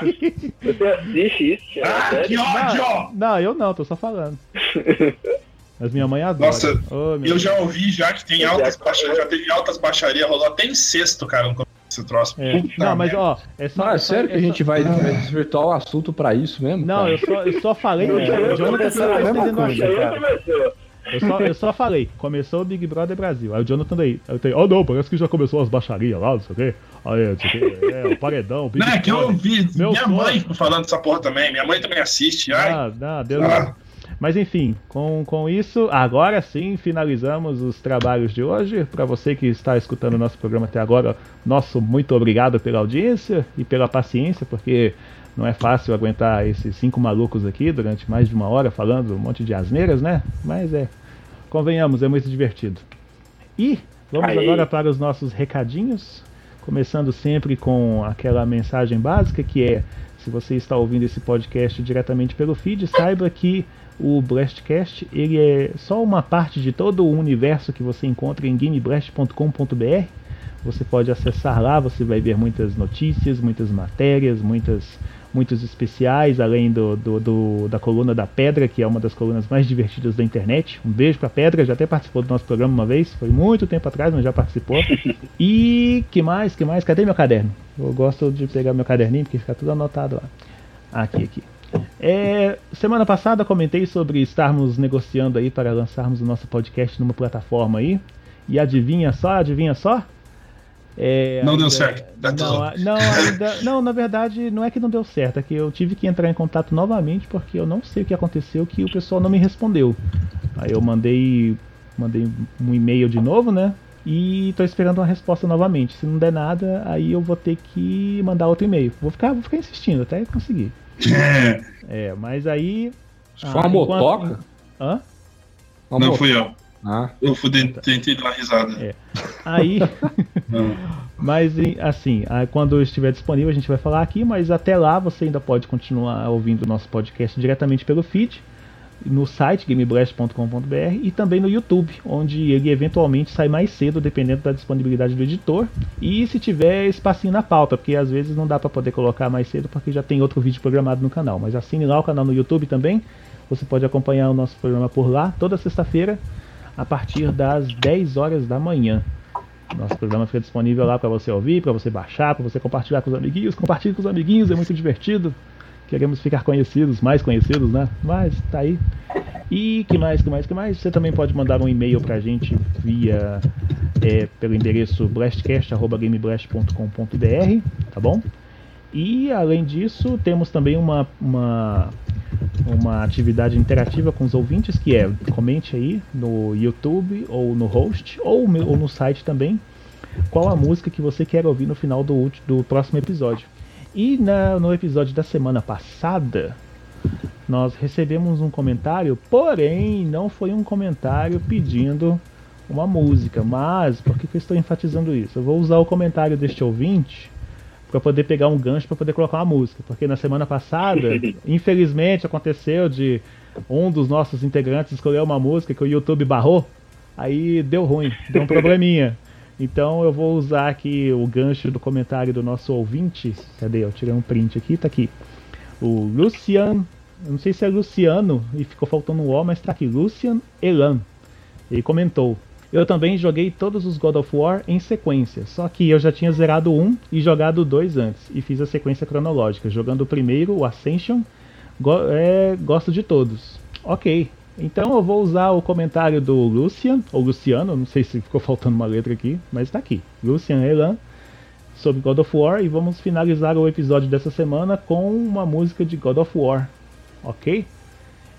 Você assiste isso, Thiago? ah, Sério? que ódio! Não, eu não, tô só falando. Mas minha mãe adora. Nossa, Oh, Eu Deus. já ouvi já que tem altas baixarias, já teve altas baixarias, rolou até incesto, cara, no começo desse troço. É. Não, mas ó, é só. Não, é só- sério que a só- gente vai, vai desvirtuar o assunto pra isso mesmo? Não, cara? eu só, eu só falei. Não, o eu tá cara. Eu só, eu só falei, começou o Big Brother Brasil. Aí o Jonathan daí, eu tenho, oh não, parece que já começou as baixarias lá, não sei o quê. Aí, não sei o quê, é, o paredão, o Big Não, é que eu ouvi Meu minha sonho. mãe falando dessa porra também. Minha mãe também assiste. Ai, Ah, não, Deus Ah. Mas enfim, com, com isso, agora sim finalizamos os trabalhos de hoje. Para você que está escutando o nosso programa até agora, nosso muito obrigado pela audiência e pela paciência, porque não é fácil aguentar esses cinco malucos aqui durante mais de uma hora falando um monte de asneiras, né? Mas é, convenhamos, é muito divertido. E vamos Aí. agora para os nossos recadinhos, começando sempre com aquela mensagem básica que é se você está ouvindo esse podcast diretamente pelo feed, saiba que o Blastcast ele é só uma parte de todo o universo que você encontra em gameblast.com.br. Você pode acessar lá, você vai ver muitas notícias, muitas matérias, muitas, muitos especiais, além do, do- do- da coluna da Pedra, que é uma das colunas mais divertidas da internet. Um beijo pra Pedra, já até participou do nosso programa uma vez, foi muito tempo atrás, mas já participou. E que mais, que mais? Cadê meu caderno? Eu gosto de pegar meu caderninho porque fica tudo anotado lá. Aqui, aqui. É, semana passada comentei sobre estarmos negociando aí para lançarmos o nosso podcast numa plataforma aí. E adivinha só, adivinha só? É, Não deu ainda- certo. Tá não, não, ainda, não, na verdade, não é que não deu certo, é que eu tive que entrar em contato novamente porque eu não sei o que aconteceu que o pessoal não me respondeu. Aí eu mandei, mandei um e-mail de novo, né? E tô esperando uma resposta novamente. Se não der nada, aí eu vou ter que mandar outro e-mail. Vou ficar, vou ficar insistindo até conseguir. É, É, mas aí. Se for uma Ah, enquanto- motoca. Hã? Uma não motoca. fui eu. Ah, Eu fui dentro, tentei dar risada. É. Aí. Mas assim, aí quando estiver disponível a gente vai falar aqui, mas até lá você ainda pode continuar ouvindo o nosso podcast diretamente pelo feed, no site gameblast.com.br e também no YouTube, onde ele eventualmente sai mais cedo, dependendo da disponibilidade do editor. E se tiver espacinho na pauta, porque às vezes não dá para poder colocar mais cedo porque já tem outro vídeo programado no canal. Mas assine lá o canal no YouTube também. Você pode acompanhar o nosso programa por lá toda sexta-feira a partir das 10 horas da manhã. Nosso programa fica disponível lá para você ouvir, para você baixar, para você compartilhar com os amiguinhos. Compartilhe com os amiguinhos, é muito divertido. Queremos ficar conhecidos, mais conhecidos, né? Mas tá aí. E que mais, que mais, que mais? Você também pode mandar um e-mail pra gente via é, pelo endereço blastcast.gameblast.com.br, tá bom? E além disso, temos também uma, uma, uma atividade interativa com os ouvintes, que é comente aí no YouTube ou no host, ou, ou no site também, qual a música que você quer ouvir no final do, do próximo episódio. E na- no episódio da semana passada, nós recebemos um comentário, porém não foi um comentário pedindo uma música. Mas por que, que eu estou enfatizando isso? Eu vou usar o comentário deste ouvinte para poder pegar um gancho para poder colocar uma música, porque na semana passada, infelizmente, aconteceu de um dos nossos integrantes escolher uma música que o YouTube barrou, aí deu ruim, deu um probleminha. Então eu vou usar aqui o gancho do comentário do nosso ouvinte. Cadê? Eu tirei um print aqui, tá aqui. O Lucian, eu não sei se é Luciano e ficou faltando um O, mas tá aqui, Lucian Elan. Ele comentou: Eu também joguei todos os God of War em sequência, só que eu já tinha zerado um e jogado dois antes, e fiz a sequência cronológica, jogando o primeiro, o Ascension, go- é, gosto de todos. Ok, então eu vou usar o comentário do Lucian, ou Luciano, não sei se ficou faltando uma letra aqui, mas tá aqui. Lucian Elan sobre God of War e vamos finalizar o episódio dessa semana com uma música de God of War, ok?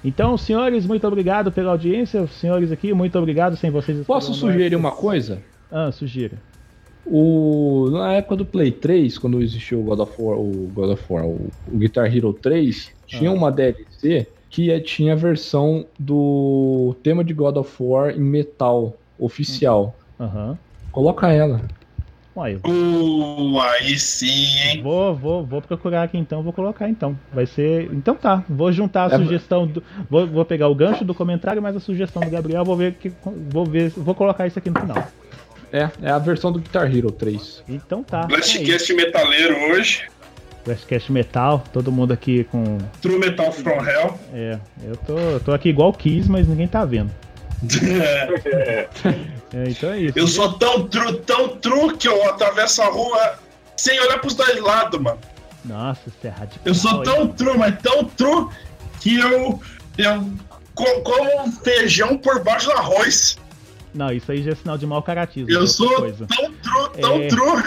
Então, senhores, muito obrigado pela audiência. Senhores aqui, muito obrigado. Sem vocês. Posso sugerir é- uma coisa? Ah, sugira. O, na época do Play 3, quando existiu o God of War, o, God of War, o, o Guitar Hero 3, tinha Ah. uma DLC que é- tinha a versão do tema de God of War em metal oficial. Aham. Coloca ela. Uai, eu Uh, aí sim, hein? vou, vou, vou procurar aqui então, vou colocar então. Vai ser. Então tá, vou juntar a É, sugestão do. Vou, vou pegar o gancho do comentário, mas a sugestão do Gabriel, vou ver que. Vou ver. Vou colocar isso aqui no final. É, é a versão do Guitar Hero 3. Então tá. É. Blastcast metaleiro hoje. Blastcast Metal, todo mundo aqui com. True Metal from Hell. É, eu tô, eu tô aqui igual Kiss, mas ninguém tá vendo. É, então é isso. Eu sou tão true, tão true que eu atravesso a rua sem olhar pros dois lados, mano. Nossa, isso é radical. Eu sou tão true, mas tão true que eu, eu co- como um feijão por baixo do arroz. Não, isso aí já é sinal de mau caratismo. Eu é outra sou coisa. tão true, tão É. true.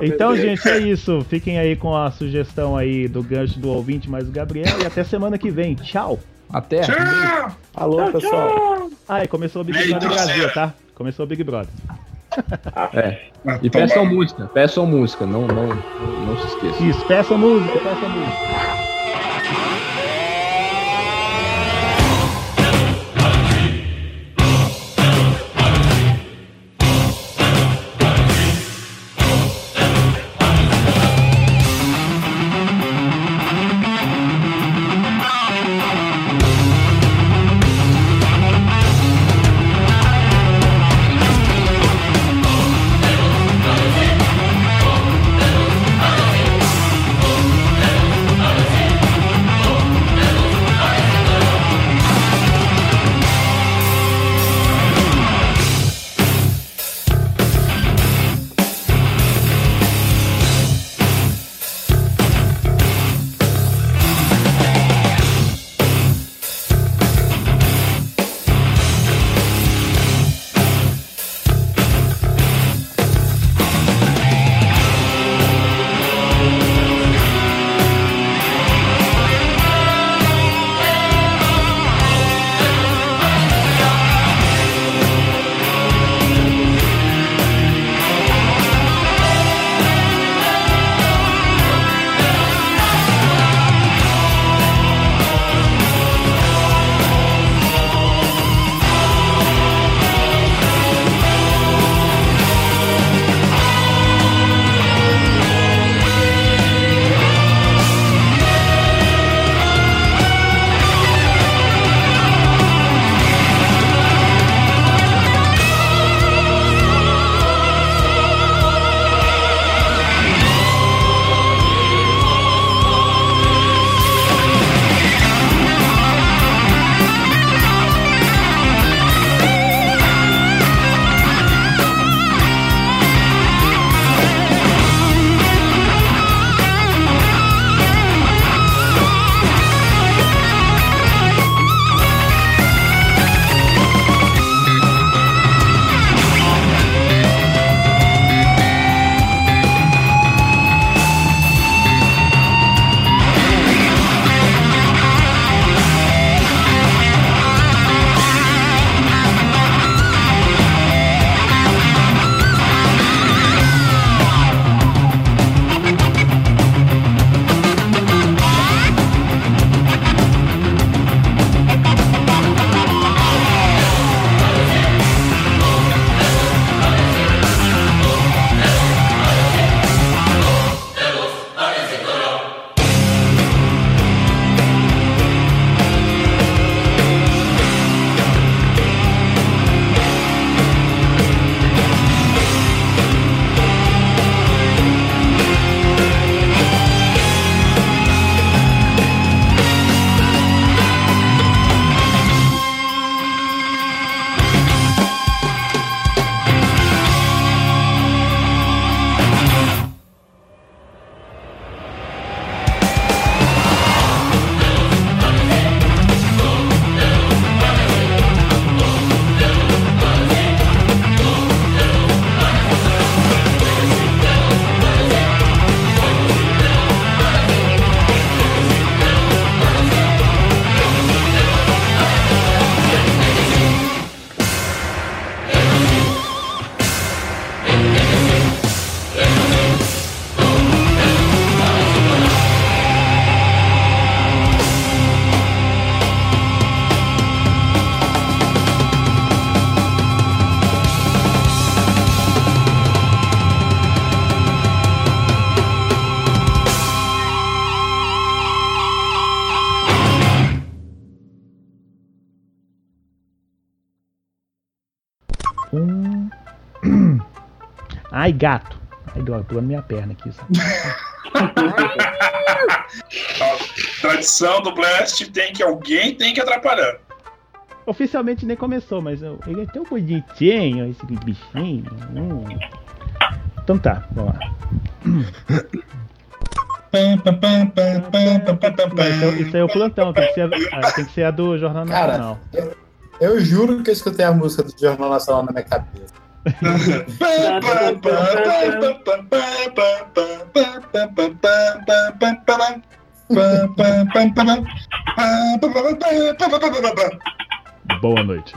Então, gente, é isso. Fiquem aí com a sugestão aí do gancho do ouvinte mais o Gabriel e até semana que vem. Tchau. Até. Tchau! Alô, pessoal. Ah, e começou o Big Brother Brasil, tá? Começou o Big Brother. É. E peçam música, peçam música, não, não, não se esqueça. Isso, peça música, peça música. Ai, gato. Ai, droga, pulando minha perna aqui. tradição do Blast tem que alguém tem que atrapalhar. Oficialmente nem começou, mas eu- ele é tão bonitinho, esse bichinho. Hum. Então tá, vamos lá. Isso, aí é o plantão, tem que ser, a- tem que ser a do Jornal Cara, Nacional. Eu juro que eu escutei a música do Jornal Nacional na minha cabeça. Boa noite.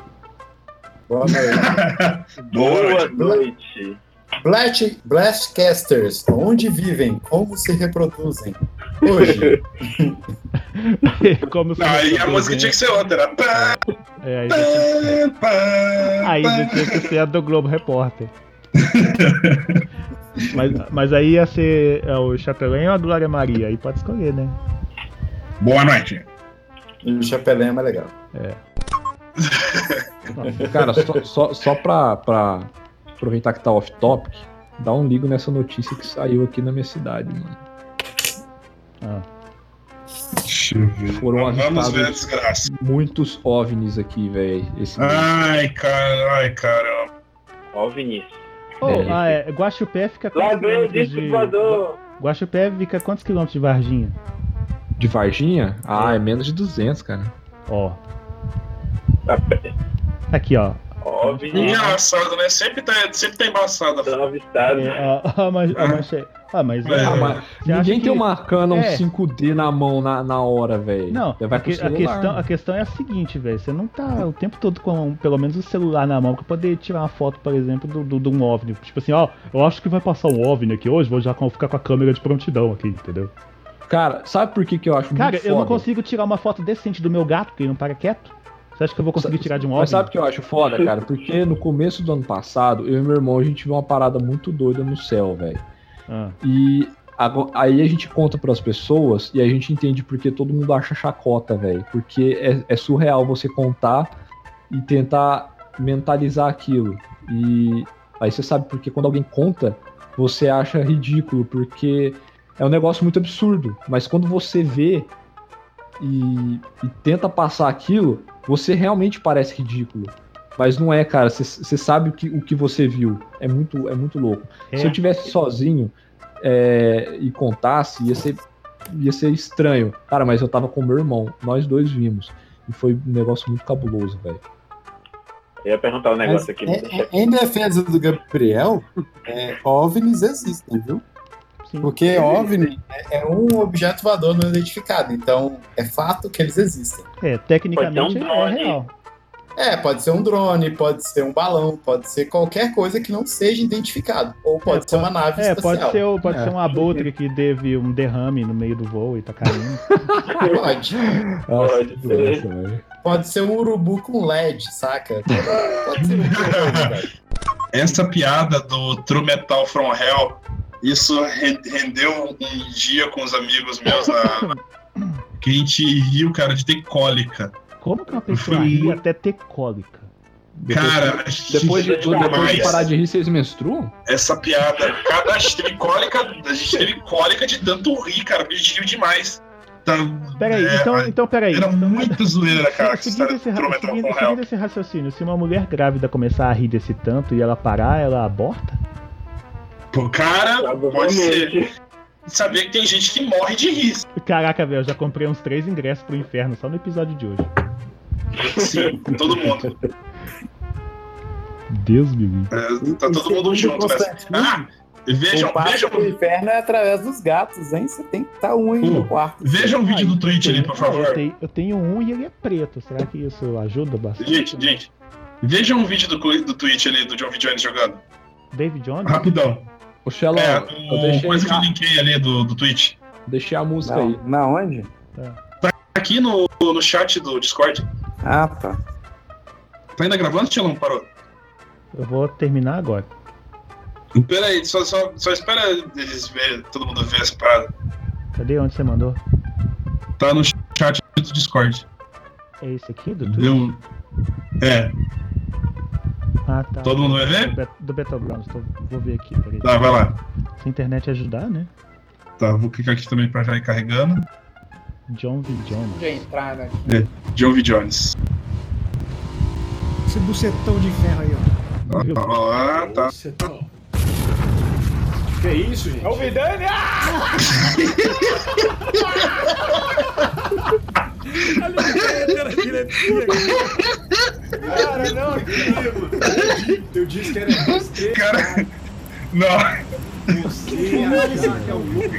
Boa noite. Boa noite. Blast, Blastcasters, onde vivem? Como se reproduzem? Hoje, Como se Aí a música tinha que ser outra. era pá, É, aí, já tinha- pá, pá, aí já tinha que ser a do Globo Repórter. mas, mas aí ia ser é, o Chapelém ou a Glória Maria? Aí pode escolher, né? Boa noite. o Chapelém é mais legal. Cara, só, só, só pra, pra aproveitar que tá off-topic, dá um ligo nessa notícia que saiu aqui na minha cidade, mano. Ah, Deixa eu ver. Foram Vamos ver a desgraça. muitos OVNIs aqui, velho. Ai, cara, ai, caramba. Ó, o Vinícius. Oh, É. ah, é. Guaxupé fica quantos quilômetros de... Guaxupé fica quantos quilômetros de Varginha? De Varginha? Ah, é menos de 200, cara. Ó, Tá aqui, ó. Ó, o Vinícius. Engraçado, né? Sempre tá, sempre tá embaçado. São avistados. É, a, a, ma- a manche- Ah, mas. É, é, Ah, mas você acha ninguém que- tem uma Canon É. 5D na mão na, na hora, velho. Não, vai a, que- a celular, questão, a mano. questão é a seguinte, velho. Você não tá o tempo todo com pelo menos o celular na mão pra poder tirar uma foto, por exemplo, do, do, de um OVNI. Tipo assim, ó, eu acho que vai passar um OVNI aqui hoje, vou já ficar com a câmera de prontidão aqui, entendeu? Cara, sabe por que, que eu acho Cara, muito eu não consigo tirar uma foto decente do meu gato, porque ele não para quieto. Você acha que eu vou conseguir tirar de um OVNI? Mas sabe o que eu acho foda, cara? Porque no começo do ano passado, eu e meu irmão, a gente viu uma parada muito doida no céu, velho. Ah, E aí a gente conta pras pessoas e a gente entende porque todo mundo acha chacota, velho. Porque é, é surreal você contar e tentar mentalizar aquilo. E aí você sabe porque quando alguém conta, você acha ridículo, porque é um negócio muito absurdo. Mas quando você vê e, e tenta passar aquilo, você realmente parece ridículo. Mas não é, cara. Você- sabe o que, o que você viu. É muito, é muito louco. é. Se eu tivesse sozinho é, e contasse, ia ser, ia ser estranho. Cara, mas eu tava com meu irmão, nós dois vimos. E foi um negócio muito cabuloso, velho. Eu ia perguntar um negócio Mas, aqui. em- em- em defesa do Gabriel, é, OVNIs existem, viu? Sim. Porque OVNI é, é um objeto voador não identificado, então é fato que eles existem. É, tecnicamente Pode um é real. É, pode ser um drone, pode ser um balão, pode ser qualquer coisa que não seja identificado. Ou pode É, ser uma nave É, espacial. pode ser, pode É. ser um abutre que teve um derrame no meio do voo e tá caindo. Pode. Pode que ser. doença. Pode ser um urubu com LED, saca? Pode ser um velho. Essa piada do True Metal from Hell, isso re- rendeu um dia com os amigos meus na. que a gente riu, cara, de ter cólica. Como que uma pessoa Foi ri até ter cólica? Depois, Cara, depois de tudo, depois de parar de rir, vocês menstruam? Essa piada, cada a gente teve cólica, a gente teve cólica de tanto rir, cara, porque a gente riu demais. Então, Peraí, é, então, então peraí. Era Então, muito zoeira, cara, seguindo, esse, ra- seguindo, seguindo esse raciocínio, se uma mulher grávida começar a rir desse tanto e ela parar, ela aborta? Pô, cara, pode ser. Saber que tem gente que morre de rir. Caraca, velho, eu já comprei uns três ingressos pro inferno só no episódio de hoje. Sim, todo mundo. Deus me livre. É, tá todo mundo junto nessa. Ah, vejam, o vejam, pro inferno é através dos gatos, hein? Você tem que estar um aí no Uh, quarto. vejam o vídeo do Twitch ali, por Eu favor. tenho, eu tenho um e ele é preto. Será que isso ajuda bastante? Gente, gente. Vejam um vídeo do, do Twitch ali do John V. Jones jogando. David Jones? Rapidão. Ô, Shello, É, eu o deixei, coisa que eu linkei ali do, do Twitch. deixei a música aí. Na onde? Aqui no, no chat do Discord. Ah, tá. Tá ainda gravando, Tchelo? Parou? Eu vou terminar agora. Pera aí, só, só, só espera eles verem, todo mundo ver essa parada. Cadê onde você mandou? Tá no chat do Discord. É esse aqui, Dudu? Deu. É. Ah, tá. Todo mundo vai Do, ver? Bet- do Battlegrounds. Tô, vou ver aqui, peraí. Tá, vai lá. Se a internet ajudar, né? Tá, vou clicar aqui também pra já ir carregando. John V. Jones. De entrar, né? John V. Jones. Esse bucetão de ferro aí, ó. Ó, ó, ó, tá. Que isso, gente? É o Vidani! Ah! Era direitinho aqui. Cara, não, Eu disse que era você. Cara, não. Você, a que é o louco.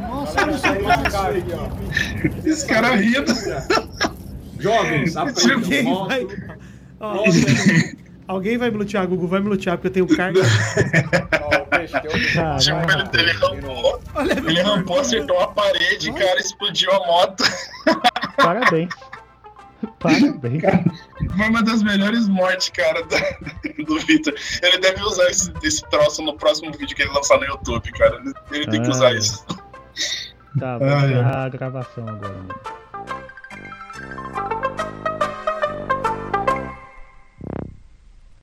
Nossa, não sei Esse cara rindo. Jovens, aprendam. Alguém Moto, vai. Ó, moto Alguém vai me lutear, Google vai me lutear, porque eu tenho carga. Tipo, ele, ele rampou, Olha, ele rampou, acertou a parede, cara, explodiu a moto. Parabéns. Parabéns. Foi uma das melhores mortes, cara, da- do Victor. Ele deve usar esse, esse troço no próximo vídeo que ele lançar no YouTube, cara. Ele tem que Ah, usar é. isso. Tá, vou Ah, é. a gravação agora. Mano.